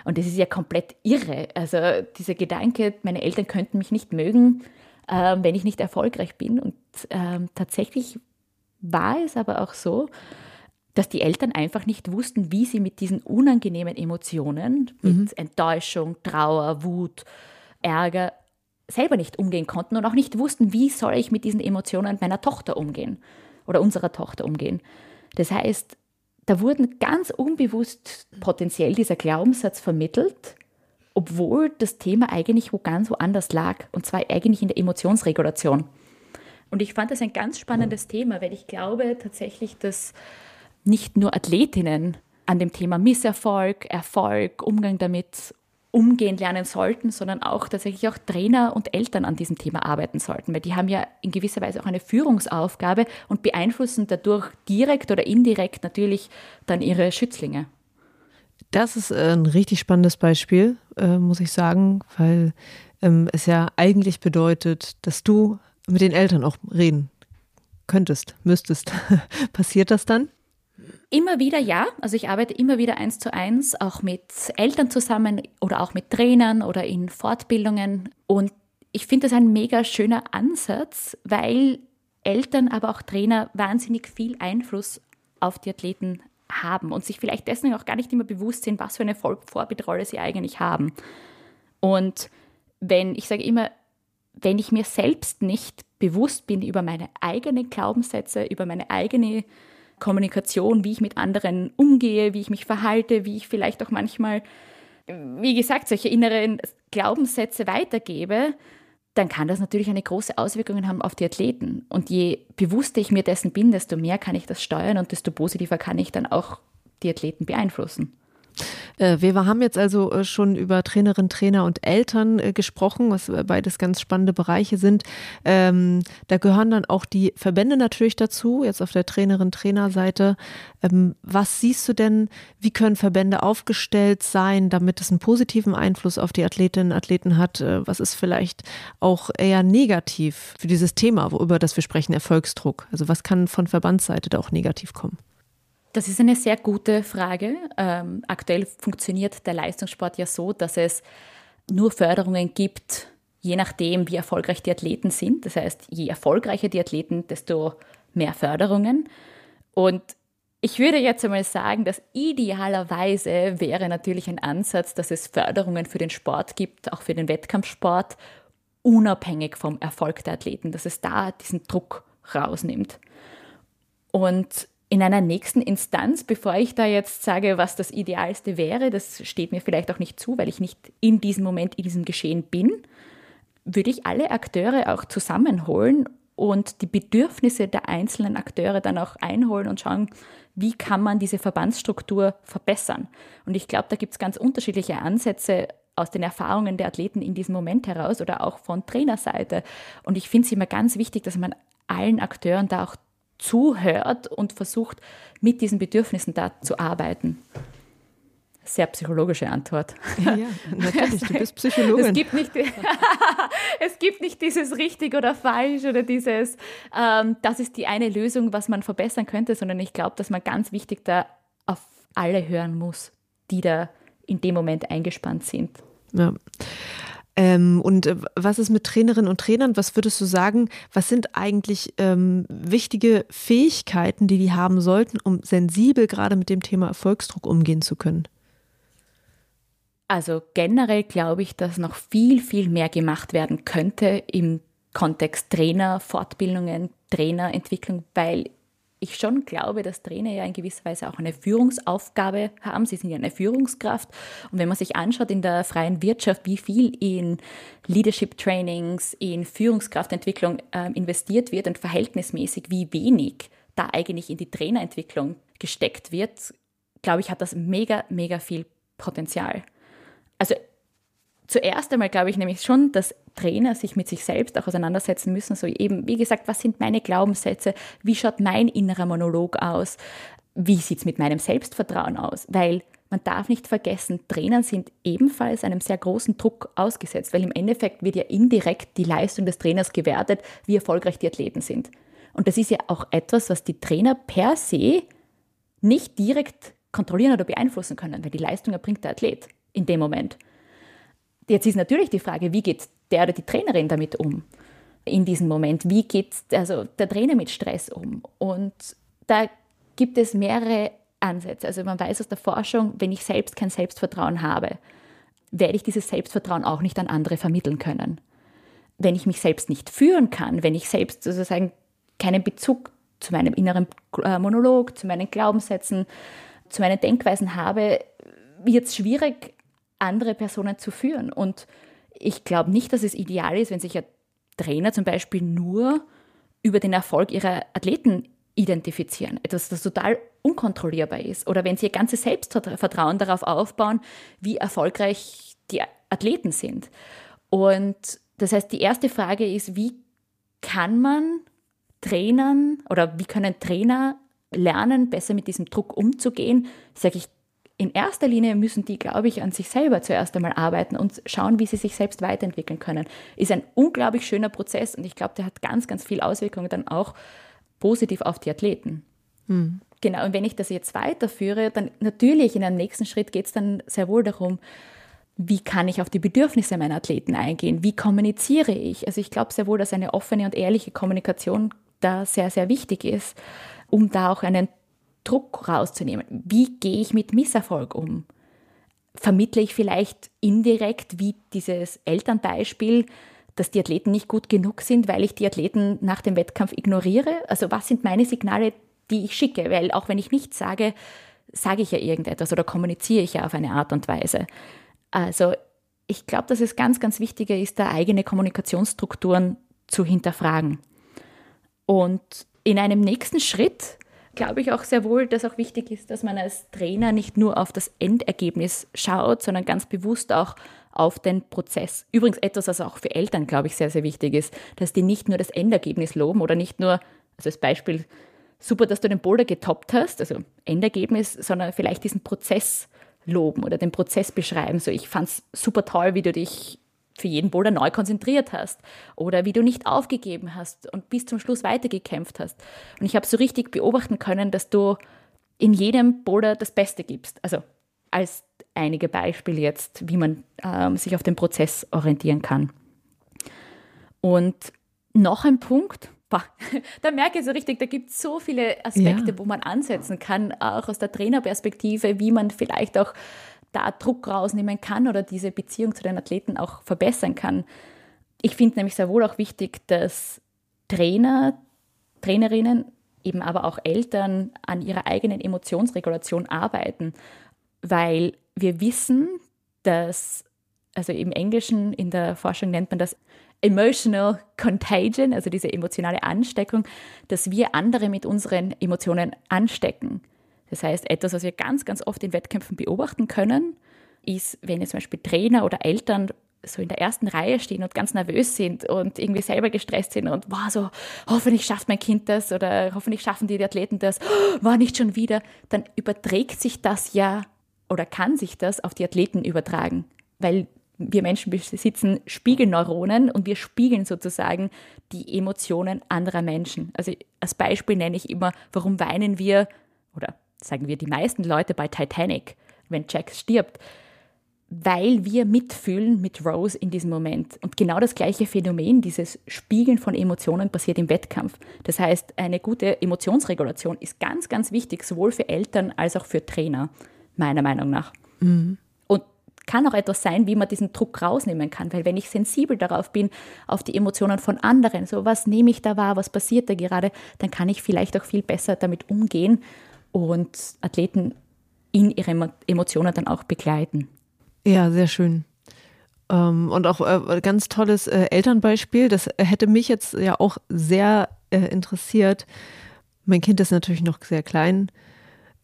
Und das ist ja komplett irre. Also dieser Gedanke, meine Eltern könnten mich nicht mögen, äh, wenn ich nicht erfolgreich bin. Und äh, tatsächlich war es aber auch so, dass die Eltern einfach nicht wussten, wie sie mit diesen unangenehmen Emotionen, mit mhm. Enttäuschung, Trauer, Wut, Ärger, selber nicht umgehen konnten und auch nicht wussten, wie soll ich mit diesen Emotionen meiner Tochter umgehen oder unserer Tochter umgehen. Das heißt, da wurden ganz unbewusst potenziell dieser Glaubenssatz vermittelt, obwohl das Thema eigentlich wo ganz woanders lag, und zwar eigentlich in der Emotionsregulation. Und ich fand das ein ganz spannendes Thema, weil ich glaube tatsächlich, dass nicht nur Athletinnen an dem Thema Misserfolg, Erfolg, Umgang damit umgehen lernen sollten, sondern auch tatsächlich auch Trainer und Eltern an diesem Thema arbeiten sollten, weil die haben ja in gewisser Weise auch eine Führungsaufgabe und beeinflussen dadurch direkt oder indirekt natürlich dann ihre Schützlinge. Das ist äh, ein richtig spannendes Beispiel, äh, muss ich sagen, weil ähm, es ja eigentlich bedeutet, dass du mit den Eltern auch reden könntest, müsstest. Passiert das dann? Immer wieder ja. Also ich arbeite immer wieder eins zu eins, auch mit Eltern zusammen oder auch mit Trainern oder in Fortbildungen. Und ich finde das ein mega schöner Ansatz, weil Eltern, aber auch Trainer wahnsinnig viel Einfluss auf die Athleten haben und sich vielleicht dessen auch gar nicht immer bewusst sind, was für eine Vorbildrolle sie eigentlich haben. Und wenn, ich sage immer, wenn ich mir selbst nicht bewusst bin über meine eigenen Glaubenssätze, über meine eigene Kommunikation, wie ich mit anderen umgehe, wie ich mich verhalte, wie ich vielleicht auch manchmal, wie gesagt, solche inneren Glaubenssätze weitergebe, dann kann das natürlich eine große Auswirkung haben auf die Athleten. Und je bewusster ich mir dessen bin, desto mehr kann ich das steuern und desto positiver kann ich dann auch die Athleten beeinflussen. Äh, wir haben jetzt also äh, schon über Trainerinnen, Trainer und Eltern äh, gesprochen, was beides ganz spannende Bereiche sind. Ähm, da gehören dann auch die Verbände natürlich dazu, jetzt auf der Trainerin-Trainer-Seite. Ähm, was siehst du denn, wie können Verbände aufgestellt sein, damit es einen positiven Einfluss auf die Athletinnen und Athleten hat? was ist vielleicht auch eher negativ für dieses Thema, über das wir sprechen, Erfolgsdruck? Also was kann von Verbandsseite da auch negativ kommen? Das ist eine sehr gute Frage. Ähm, aktuell funktioniert der Leistungssport ja so, dass es nur Förderungen gibt, je nachdem, wie erfolgreich die Athleten sind. Das heißt, je erfolgreicher die Athleten, desto mehr Förderungen. Und ich würde jetzt einmal sagen, dass idealerweise wäre natürlich ein Ansatz, dass es Förderungen für den Sport gibt, auch für den Wettkampfsport, unabhängig vom Erfolg der Athleten, dass es da diesen Druck rausnimmt. Und in einer nächsten Instanz, bevor ich da jetzt sage, was das Idealste wäre, das steht mir vielleicht auch nicht zu, weil ich nicht in diesem Moment, in diesem Geschehen bin, würde ich alle Akteure auch zusammenholen und die Bedürfnisse der einzelnen Akteure dann auch einholen und schauen, wie kann man diese Verbandsstruktur verbessern. Und ich glaube, da gibt es ganz unterschiedliche Ansätze aus den Erfahrungen der Athleten in diesem Moment heraus oder auch von Trainerseite. Und ich finde es immer ganz wichtig, dass man allen Akteuren da auch zuhört und versucht, mit diesen Bedürfnissen da zu arbeiten. Sehr psychologische Antwort. Ja, natürlich, du bist Psychologin. Es gibt nicht, es gibt nicht dieses richtig oder falsch oder dieses, ähm, das ist die eine Lösung, was man verbessern könnte, sondern ich glaube, dass man ganz wichtig da auf alle hören muss, die da in dem Moment eingespannt sind. Ja. Ähm, und äh, was ist mit Trainerinnen und Trainern? Was würdest du sagen? Was sind eigentlich ähm, wichtige Fähigkeiten, die die haben sollten, um sensibel gerade mit dem Thema Erfolgsdruck umgehen zu können? Also generell glaube ich, dass noch viel, viel mehr gemacht werden könnte im Kontext Trainer, Fortbildungen, Trainerentwicklung, weil ich schon glaube, dass Trainer ja in gewisser Weise auch eine Führungsaufgabe haben. Sie sind ja eine Führungskraft. Und wenn man sich anschaut in der freien Wirtschaft, wie viel in Leadership Trainings, in Führungskraftentwicklung äh, investiert wird und verhältnismäßig wie wenig da eigentlich in die Trainerentwicklung gesteckt wird, glaube ich, hat das mega, mega viel Potenzial. Also zuerst einmal glaube ich nämlich schon, dass Trainer sich mit sich selbst auch auseinandersetzen müssen. So eben, wie gesagt, was sind meine Glaubenssätze? Wie schaut mein innerer Monolog aus? Wie sieht es mit meinem Selbstvertrauen aus? Weil man darf nicht vergessen, Trainer sind ebenfalls einem sehr großen Druck ausgesetzt, weil im Endeffekt wird ja indirekt die Leistung des Trainers gewertet, wie erfolgreich die Athleten sind. Und das ist ja auch etwas, was die Trainer per se nicht direkt kontrollieren oder beeinflussen können, weil die Leistung erbringt der Athlet in dem Moment. Jetzt ist natürlich die Frage, wie geht der oder die Trainerin damit um? in diesem Moment? Wie geht also der Trainer mit Stress um? Und da gibt es mehrere Ansätze. Also man weiß aus der Forschung, wenn ich selbst kein Selbstvertrauen habe, werde ich dieses Selbstvertrauen auch nicht an andere vermitteln können. Wenn ich mich selbst nicht führen kann, wenn ich selbst sozusagen keinen Bezug zu meinem inneren äh, Monolog, zu meinen Glaubenssätzen, zu meinen Denkweisen habe, wird es schwierig, andere Personen zu führen. Und ich glaube nicht, dass es ideal ist, wenn sich ein Trainer zum Beispiel nur über den Erfolg ihrer Athleten identifizieren. Etwas, das total unkontrollierbar ist. Oder wenn sie ihr ganzes Selbstvertrauen darauf aufbauen, wie erfolgreich die Athleten sind. Und das heißt, die erste Frage ist, wie kann man Trainern oder wie können Trainer lernen, besser mit diesem Druck umzugehen? Sage ich, in erster Linie müssen die, glaube ich, an sich selber zuerst einmal arbeiten und schauen, wie sie sich selbst weiterentwickeln können. Ist ein unglaublich schöner Prozess und ich glaube, der hat ganz, ganz viel Auswirkungen dann auch positiv auf die Athleten. Hm. Genau, und wenn ich das jetzt weiterführe, dann natürlich in einem nächsten Schritt geht es dann sehr wohl darum, wie kann ich auf die Bedürfnisse meiner Athleten eingehen? Wie kommuniziere ich? Also ich glaube sehr wohl, dass eine offene und ehrliche Kommunikation da sehr, sehr wichtig ist, um da auch einen Druck rauszunehmen. Wie gehe ich mit Misserfolg um? Vermittle ich vielleicht indirekt, wie dieses Elternbeispiel, dass die Athleten nicht gut genug sind, weil ich die Athleten nach dem Wettkampf ignoriere? Also was sind meine Signale, die ich schicke? Weil auch wenn ich nichts sage, sage ich ja irgendetwas oder kommuniziere ich ja auf eine Art und Weise. Also ich glaube, dass es ganz, ganz wichtiger ist, da eigene Kommunikationsstrukturen zu hinterfragen. Und in einem nächsten Schritt glaube ich auch sehr wohl, dass auch wichtig ist, dass man als Trainer nicht nur auf das Endergebnis schaut, sondern ganz bewusst auch auf den Prozess. Übrigens etwas, was auch für Eltern, glaube ich, sehr, sehr wichtig ist, dass die nicht nur das Endergebnis loben oder nicht nur, also als Beispiel, super, dass du den Boulder getoppt hast, also Endergebnis, sondern vielleicht diesen Prozess loben oder den Prozess beschreiben. So, ich fand es super toll, wie du dich für jeden Boulder neu konzentriert hast oder wie du nicht aufgegeben hast und bis zum Schluss weitergekämpft hast. Und ich habe so richtig beobachten können, dass du in jedem Boulder das Beste gibst. Also als einige Beispiele jetzt, wie man ähm, sich auf den Prozess orientieren kann. Und noch ein Punkt, boah, da merke ich so richtig, da gibt es so viele Aspekte, ja. wo man ansetzen kann, auch aus der Trainerperspektive, wie man vielleicht auch da Druck rausnehmen kann oder diese Beziehung zu den Athleten auch verbessern kann. Ich finde nämlich sehr wohl auch wichtig, dass Trainer, Trainerinnen, eben aber auch Eltern an ihrer eigenen Emotionsregulation arbeiten, weil wir wissen, dass, also im Englischen, in der Forschung nennt man das Emotional Contagion, also diese emotionale Ansteckung, dass wir andere mit unseren Emotionen anstecken. Das heißt, etwas, was wir ganz, ganz oft in Wettkämpfen beobachten können, ist, wenn jetzt zum Beispiel Trainer oder Eltern so in der ersten Reihe stehen und ganz nervös sind und irgendwie selber gestresst sind und wow, so hoffentlich schafft mein Kind das oder hoffentlich schaffen die Athleten das, oh, war nicht schon wieder, dann überträgt sich das ja oder kann sich das auf die Athleten übertragen, weil wir Menschen besitzen Spiegelneuronen und wir spiegeln sozusagen die Emotionen anderer Menschen. Also als Beispiel nenne ich immer, warum weinen wir oder sagen wir die meisten Leute bei Titanic, wenn Jack stirbt, weil wir mitfühlen mit Rose in diesem Moment. Und genau das gleiche Phänomen, dieses Spiegeln von Emotionen, passiert im Wettkampf. Das heißt, eine gute Emotionsregulation ist ganz, ganz wichtig, sowohl für Eltern als auch für Trainer, meiner Meinung nach. Mhm. Und kann auch etwas sein, wie man diesen Druck rausnehmen kann, weil wenn ich sensibel darauf bin, auf die Emotionen von anderen, so was nehme ich da wahr, was passiert da gerade, dann kann ich vielleicht auch viel besser damit umgehen und Athleten in ihre Emotionen dann auch begleiten. Ja, sehr schön. Ähm, und auch äh, ganz tolles äh, Elternbeispiel. Das hätte mich jetzt ja auch sehr äh, interessiert. Mein Kind ist natürlich noch sehr klein.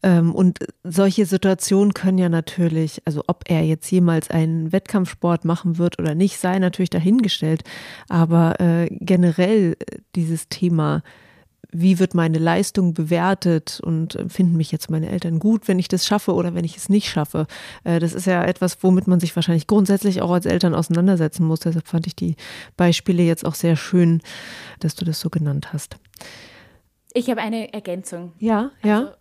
Ähm, und solche Situationen können ja natürlich, also ob er jetzt jemals einen Wettkampfsport machen wird oder nicht, sei natürlich dahingestellt. Aber generell dieses Thema wie wird meine Leistung bewertet und finden mich jetzt meine Eltern gut, wenn ich das schaffe oder wenn ich es nicht schaffe. Äh, das ist ja etwas, womit man sich wahrscheinlich grundsätzlich auch als Eltern auseinandersetzen muss. Deshalb fand ich die Beispiele jetzt auch sehr schön, dass du das so genannt hast. Ich habe eine Ergänzung. Ja, ja. Also,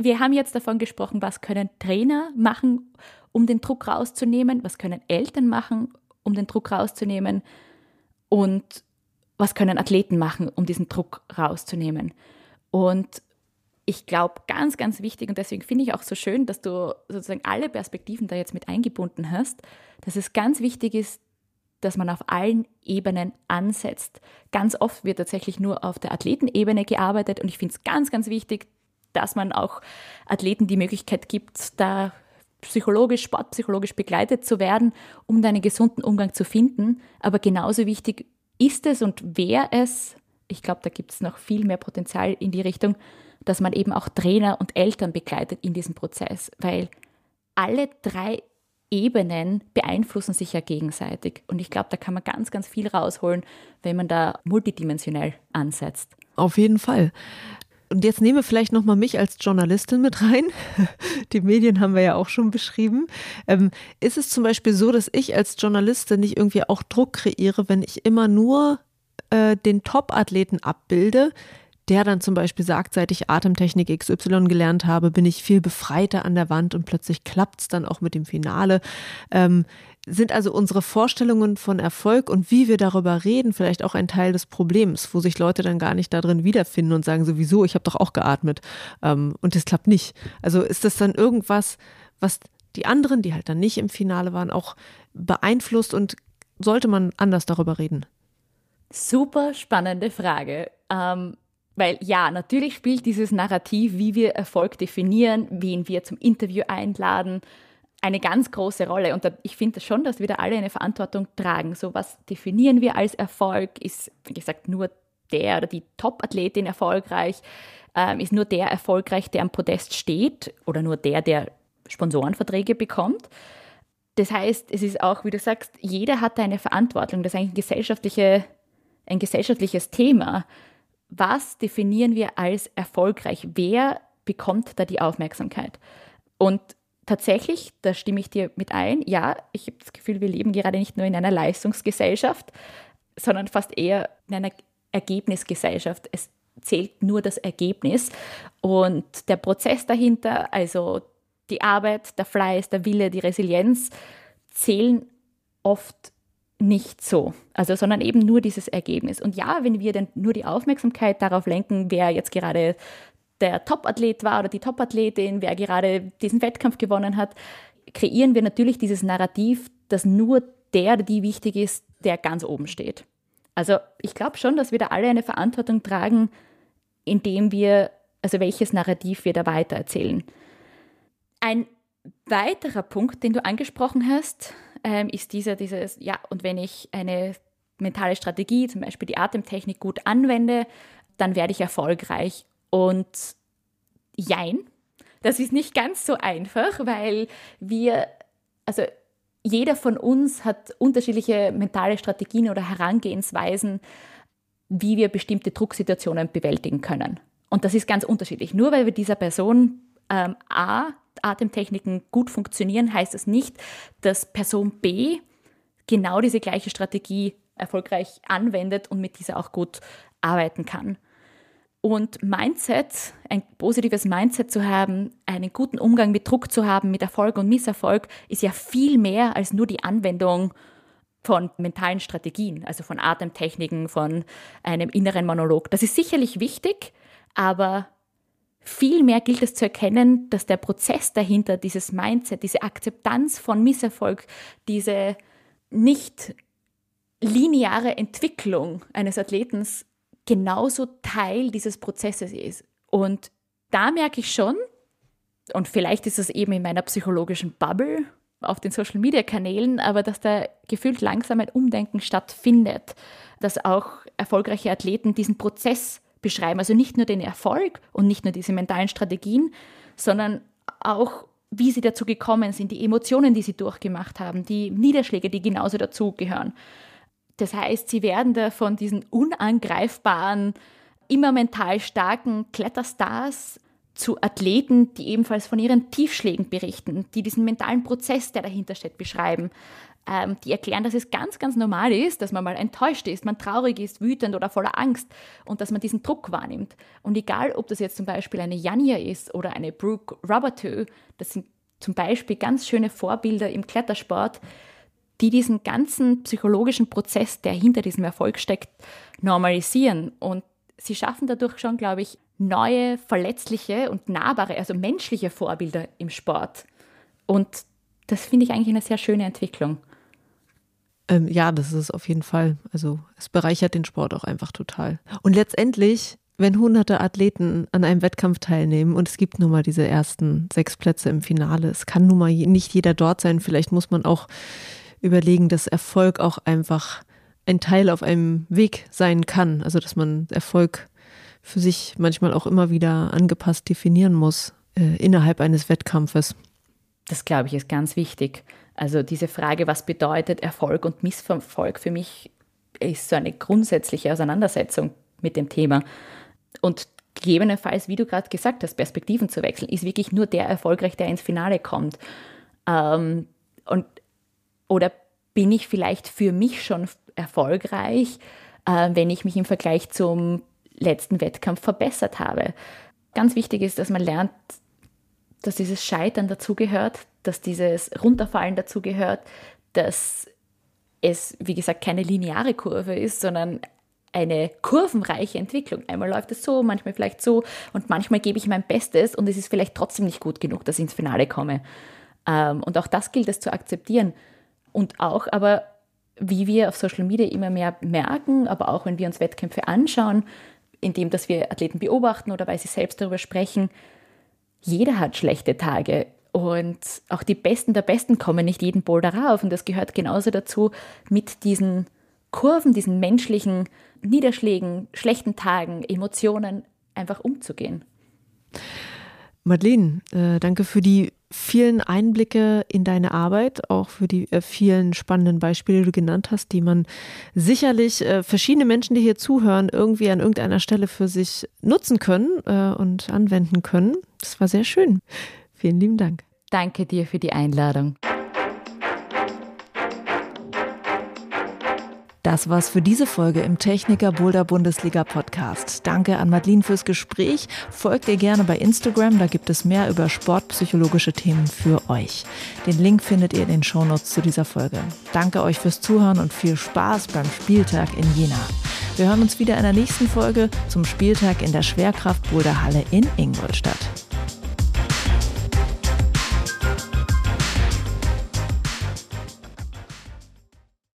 wir haben jetzt davon gesprochen, was können Trainer machen, um den Druck rauszunehmen, was können Eltern machen, um den Druck rauszunehmen. Und was können Athleten machen, um diesen Druck rauszunehmen. Und ich glaube, ganz, ganz wichtig, und deswegen finde ich auch so schön, dass du sozusagen alle Perspektiven da jetzt mit eingebunden hast, dass es ganz wichtig ist, dass man auf allen Ebenen ansetzt. Ganz oft wird tatsächlich nur auf der Athletenebene gearbeitet und ich finde es ganz, ganz wichtig, dass man auch Athleten die Möglichkeit gibt, da psychologisch, sportpsychologisch begleitet zu werden, um da einen gesunden Umgang zu finden. Aber genauso wichtig ist es und wäre es, ich glaube, da gibt es noch viel mehr Potenzial in die Richtung, dass man eben auch Trainer und Eltern begleitet in diesem Prozess, weil alle drei Ebenen beeinflussen sich ja gegenseitig. Und ich glaube, da kann man ganz, ganz viel rausholen, wenn man da multidimensionell ansetzt. Auf jeden Fall. Und jetzt nehme vielleicht noch mal mich als Journalistin mit rein. Die Medien haben wir ja auch schon beschrieben. Ähm, ist es zum Beispiel so, dass ich als Journalistin nicht irgendwie auch Druck kreiere, wenn ich immer nur äh, den Top-Athleten abbilde, der dann zum Beispiel sagt, seit ich Atemtechnik XY gelernt habe, bin ich viel befreiter an der Wand und plötzlich klappt es dann auch mit dem Finale. Ähm, sind also unsere Vorstellungen von Erfolg und wie wir darüber reden vielleicht auch ein Teil des Problems, wo sich Leute dann gar nicht darin wiederfinden und sagen sowieso, ich habe doch auch geatmet ähm, und es klappt nicht. Also ist das dann irgendwas, was die anderen, die halt dann nicht im Finale waren, auch beeinflusst und sollte man anders darüber reden? Super spannende Frage. Ähm, weil ja, natürlich spielt dieses Narrativ, wie wir Erfolg definieren, wen wir zum Interview einladen, eine ganz große Rolle. Und ich finde schon, dass wir da alle eine Verantwortung tragen. So, was definieren wir als Erfolg? Ist, wie gesagt, nur der oder die Top-Athletin erfolgreich? Ähm, ist nur der erfolgreich, der am Podest steht? Oder nur der, der Sponsorenverträge bekommt? Das heißt, es ist auch, wie du sagst, jeder hat eine Verantwortung. Das ist eigentlich ein, gesellschaftliche, ein gesellschaftliches Thema was definieren wir als erfolgreich? Wer bekommt da die Aufmerksamkeit? Und tatsächlich, da stimme ich dir mit ein, ja, ich habe das Gefühl, wir leben gerade nicht nur in einer Leistungsgesellschaft, sondern fast eher in einer Ergebnisgesellschaft. Es zählt nur das Ergebnis und der Prozess dahinter, also die Arbeit, der Fleiß, der Wille, die Resilienz, zählen oft nicht so, also sondern eben nur dieses Ergebnis. Und ja, wenn wir dann nur die Aufmerksamkeit darauf lenken, wer jetzt gerade der Top-Athlet war oder die Top-Athletin, wer gerade diesen Wettkampf gewonnen hat, kreieren wir natürlich dieses Narrativ, dass nur der oder die wichtig ist, der ganz oben steht. Also ich glaube schon, dass wir da alle eine Verantwortung tragen, indem wir, also welches Narrativ wir da weitererzählen. Ein weiterer Punkt, den du angesprochen hast, ähm, ist dieser, dieses, ja, und wenn ich eine mentale Strategie, zum Beispiel die Atemtechnik, gut anwende, dann werde ich erfolgreich. Und jein, das ist nicht ganz so einfach, weil wir, also jeder von uns hat unterschiedliche mentale Strategien oder Herangehensweisen, wie wir bestimmte Drucksituationen bewältigen können. Und das ist ganz unterschiedlich. Nur weil wir dieser Person ähm, A Atemtechniken gut funktionieren, heißt das nicht, dass Person B genau diese gleiche Strategie erfolgreich anwendet und mit dieser auch gut arbeiten kann. Und Mindset, ein positives Mindset zu haben, einen guten Umgang mit Druck zu haben, mit Erfolg und Misserfolg, ist ja viel mehr als nur die Anwendung von mentalen Strategien, also von Atemtechniken, von einem inneren Monolog. Das ist sicherlich wichtig, aber Vielmehr gilt es zu erkennen, dass der Prozess dahinter, dieses Mindset, diese Akzeptanz von Misserfolg, diese nicht lineare Entwicklung eines Athletens genauso Teil dieses Prozesses ist. Und da merke ich schon, und vielleicht ist es eben in meiner psychologischen Bubble auf den Social-Media-Kanälen, aber dass da gefühlt langsam ein Umdenken stattfindet, dass auch erfolgreiche Athleten diesen Prozess beschreiben. Also nicht nur den Erfolg und nicht nur diese mentalen Strategien, sondern auch, wie sie dazu gekommen sind, die Emotionen, die sie durchgemacht haben, die Niederschläge, die genauso dazugehören. Das heißt, sie werden da von diesen unangreifbaren, immer mental starken Kletterstars zu Athleten, die ebenfalls von ihren Tiefschlägen berichten, die diesen mentalen Prozess, der dahinter steht, beschreiben, ähm, die erklären, dass es ganz, ganz normal ist, dass man mal enttäuscht ist, man traurig ist, wütend oder voller Angst und dass man diesen Druck wahrnimmt. Und egal, ob das jetzt zum Beispiel eine Janja ist oder eine Brooke Roberto, das sind zum Beispiel ganz schöne Vorbilder im Klettersport, die diesen ganzen psychologischen Prozess, der hinter diesem Erfolg steckt, normalisieren. Und sie schaffen dadurch schon, glaube ich, neue, verletzliche und nahbare, also menschliche Vorbilder im Sport. Und das finde ich eigentlich eine sehr schöne Entwicklung. Ähm, ja, das ist es auf jeden Fall. Also es bereichert den Sport auch einfach total. Und letztendlich, wenn hunderte Athleten an einem Wettkampf teilnehmen und es gibt nun mal diese ersten sechs Plätze im Finale, es kann nun mal nicht jeder dort sein. Vielleicht muss man auch überlegen, dass Erfolg auch einfach ein Teil auf einem Weg sein kann. Also dass man Erfolg für sich manchmal auch immer wieder angepasst definieren muss äh, innerhalb eines Wettkampfes. Das glaube ich ist ganz wichtig. Also diese Frage, was bedeutet Erfolg und Misserfolg für mich, ist so eine grundsätzliche Auseinandersetzung mit dem Thema. Und gegebenenfalls, wie du gerade gesagt hast, Perspektiven zu wechseln, ist wirklich nur der erfolgreich, der ins Finale kommt. Ähm, und, oder bin ich vielleicht für mich schon erfolgreich, äh, wenn ich mich im Vergleich zum letzten Wettkampf verbessert habe. Ganz wichtig ist, dass man lernt, dass dieses Scheitern dazugehört, dass dieses Runterfallen dazugehört, dass es, wie gesagt, keine lineare Kurve ist, sondern eine kurvenreiche Entwicklung. Einmal läuft es so, manchmal vielleicht so und manchmal gebe ich mein Bestes und es ist vielleicht trotzdem nicht gut genug, dass ich ins Finale komme. Ähm, und auch das gilt es zu akzeptieren. Und auch aber, wie wir auf Social Media immer mehr merken, aber auch wenn wir uns Wettkämpfe anschauen, indem dass wir Athleten beobachten oder weil sie selbst darüber sprechen, jeder hat schlechte Tage und auch die Besten der Besten kommen nicht jeden Boulder rauf und das gehört genauso dazu, mit diesen Kurven, diesen menschlichen Niederschlägen, schlechten Tagen, Emotionen einfach umzugehen. Madeleine, äh, danke für die vielen Einblicke in deine Arbeit, auch für die äh, vielen spannenden Beispiele, die du genannt hast, die man sicherlich äh, verschiedene Menschen, die hier zuhören, irgendwie an irgendeiner Stelle für sich nutzen können äh, und anwenden können. Das war sehr schön. Vielen lieben Dank. Danke dir für die Einladung. Das war's für diese Folge im Techniker Boulder Bundesliga Podcast. Danke an Madeline fürs Gespräch. Folgt ihr gerne bei Instagram, da gibt es mehr über sportpsychologische Themen für euch. Den Link findet ihr in den Shownotes zu dieser Folge. Danke euch fürs Zuhören und viel Spaß beim Spieltag in Jena. Wir hören uns wieder in der nächsten Folge zum Spieltag in der Schwerkraft Boulderhalle in Ingolstadt.